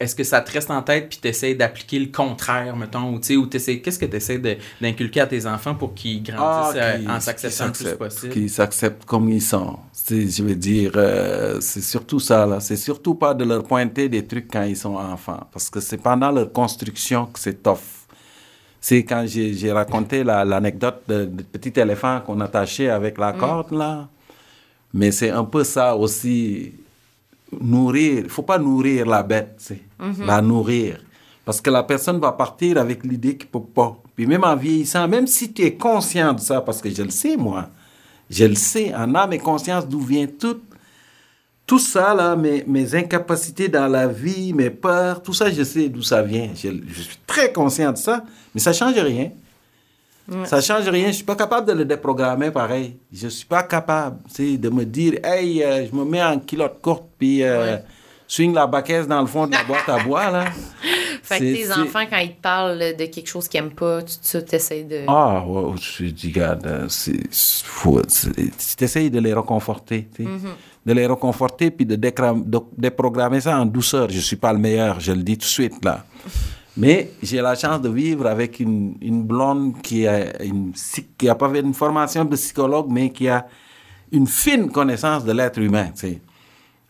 est-ce que ça te reste en tête puis tu essaies d'appliquer le contraire, mettons, ou tu sais, ou t'essaies- qu'est-ce que tu essaies d'inculquer à tes enfants pour qu'ils grandissent euh, Ah, qui- en s'acceptant le plus possible? Qui s'acceptent comme ils sont. C'est- Je veux dire, euh, c'est surtout ça, là. C'est surtout pas de leur pointer des trucs quand ils sont enfants. Parce que c'est pendant leur construction que c'est tough. C'est quand j'ai raconté la- l'anecdote de, de petit éléphant qu'on attachait avec la corde, là. Mais c'est un peu ça aussi. Nourrir. Il faut pas nourrir la bête, La nourrir. Parce que la personne va partir avec l'idée qu'il peut pas. Puis même en vieillissant, même si tu es conscient de ça, parce que je le sais, moi. Je le sais, en âme et conscience d'où vient tout. Tout ça, là, mes, mes incapacités dans la vie, mes peurs, tout ça, je sais d'où ça vient. Je, je suis très conscient de ça, mais ça change rien. Ça change rien. Je suis pas capable de le déprogrammer pareil. Je suis pas capable, de me dire, hey, euh, je me mets en culotte courte puis euh, Ouais. Swing la baquette dans le fond de la boîte à bois là. <laughs> Fait que tes enfants, quand ils te parlent de quelque chose qu'ils aiment pas, tu tu- t'essayes de. Ah, ouais, je dis, regarde, euh, c'est. Tu essayes de les reconforter, tu sais. de les reconforter puis de, déprogrammer ça en douceur. Je suis pas le meilleur, je le dis tout de suite là. Mais j'ai la chance de vivre avec une, une blonde qui a, une, qui a pas fait une formation de psychologue, mais qui a une fine connaissance de l'être humain, tu sais.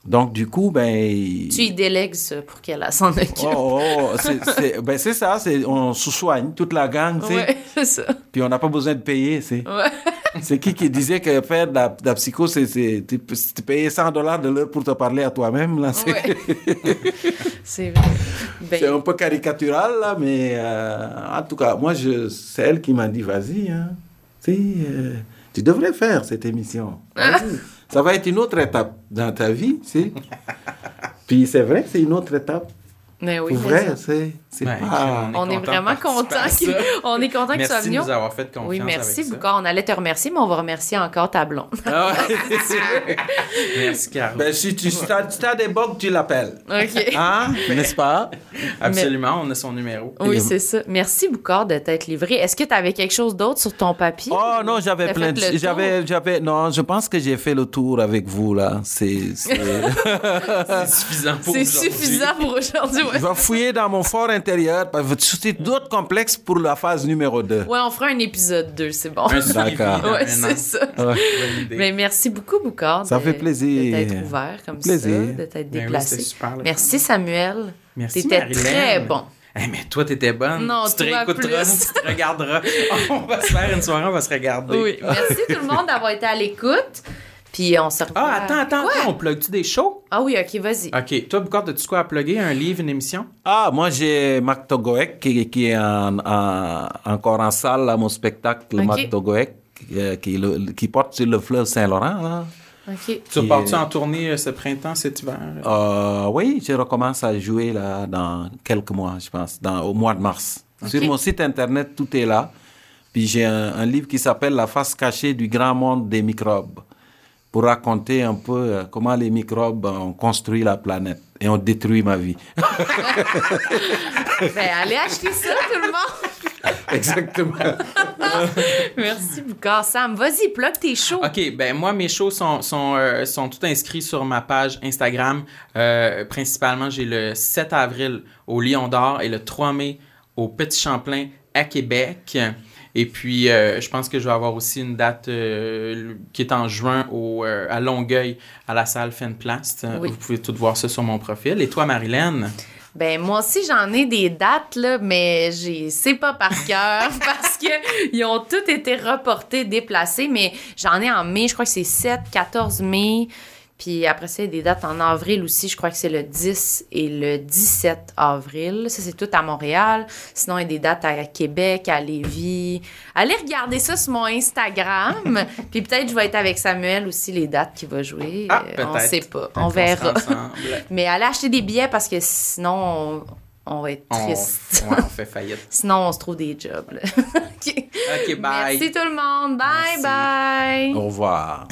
Donc, du coup, ben... Tu y délègues ça pour qu'elle s'en occupe. Oh, oh, c'est- c'est ben, c'est ça, c'est- on sous-soigne toute la gang, tu sais. ouais, <laughs> c'est ça. Puis on n'a pas besoin de payer, c'est... Ouais. <laughs> C'est qui qui disait que faire de la, de la psycho, c'est c'est- tu payais 100 dollars de l'heure pour te parler à toi-même, là. C'est Ouais. <laughs> c'est vrai. Ben, c'est un peu caricatural, là, mais euh, en tout cas, moi, je, c'est elle qui m'a dit, vas-y, hein, tu euh, tu devrais faire cette émission. Ça va être une autre étape dans ta vie, sais. <laughs> Puis c'est vrai, c'est une autre étape. mais oui, Pour vrai, ça. c'est c'est Ben, pas... On est vraiment content qu'il- <laughs> on est content que tu sois Merci de venu. nous avoir fait confiance Oui, merci beaucoup. On allait te remercier, mais on va remercier encore ta blonde. Ah ouais. <laughs> Merci, Caro. ben, si tu si t'as, si t'as des bugs, tu l'appelles. OK. Hein? <laughs> N'est-ce pas? Absolument, on a son numéro. Oui, c'est ça. Merci beaucoup de t'être livré. Est-ce que tu avais quelque chose d'autre sur ton papier? Oh non, j'avais plein de... J'avais, j'avais... Non, je pense que j'ai fait le tour avec vous, là. C'est... suffisant pour C'est aujourd'hui. suffisant pour aujourd'hui. je vais fouiller dans mon fort intérieur, parce que c'est d'autres complexes pour la phase numéro 2. Ouais, on fera un épisode 2, c'est bon. D'accord. Ouais, c'est ça. Mais merci beaucoup, Boucard. Ça de- fait plaisir. De t'être ouvert comme Plaisir. ça, de t'être oui, déplacé. c'était super, merci, Samuel. Merci, T'étais très bon. Eh, mais toi, t'étais bonne. Non, tu te réécouteras, plus. tu te regarderas. <laughs> on va se faire une soirée, on va se regarder. Oui. Merci tout le monde d'avoir été à l'écoute. Puis on se revoit. Ah, attends, attends, on plug-tu des shows? Ah oui, ok, vas-y. OK. Toi, Boucard, as-tu quoi à plugger? Un livre, une émission? Ah, moi, j'ai Mac Togoek qui, qui est en- en- encore en salle à mon spectacle, Ok. Mac Togoek, euh, qui, le- qui porte sur le fleuve Saint-Laurent, là. Ok. Tu repars-tu est- en tournée euh, ce printemps, cet hiver? Euh, oui, je recommence à jouer là dans quelques mois, je pense, dans, au mois de mars. Sur mon site internet, tout est là. Puis j'ai un, un livre qui s'appelle La face cachée du grand monde des microbes, pour raconter un peu euh, comment les microbes ont construit la planète et ont détruit ma vie. <laughs> Ben, allez acheter ça, tout le monde. <laughs> Exactement. <laughs> Merci, Boucard. Sam, vas-y, plug tes shows. OK, ben moi, mes shows sont, sont, euh, sont tout inscrits sur ma page Instagram. Euh, principalement, j'ai le 7 avril au Lion d'Or et le 3 mai au Petit Champlain à Québec. Et puis, euh, je pense que je vais avoir aussi une date euh, qui est en juin au, euh, à Longueuil, à la salle Fenplast. Oui. Vous pouvez tout voir ça sur mon profil. Et toi, Marilyn? Ben moi aussi j'en ai des dates là, mais j'ai c'est pas par cœur <laughs> parce que ils ont tous été reportés, déplacés, mais j'en ai en mai, je crois que c'est 7, 14 mai. Puis après ça, il y a des dates en avril aussi. Je crois que c'est le 10 et le 17 avril. Ça, c'est tout à Montréal. Sinon, il y a des dates à Québec, à Lévis. Allez regarder ça sur mon Instagram. <laughs> Puis peut-être je vais être avec Samuel aussi, les dates qu'il va jouer. Ah, Euh, on sait pas. On verra. <laughs> Mais allez acheter des billets parce que sinon, on, on va être On, triste. ouais, on fait faillite. <laughs> Sinon, on se trouve des jobs. là. OK. OK, bye. Merci tout le monde. Bye Merci. bye. Au revoir.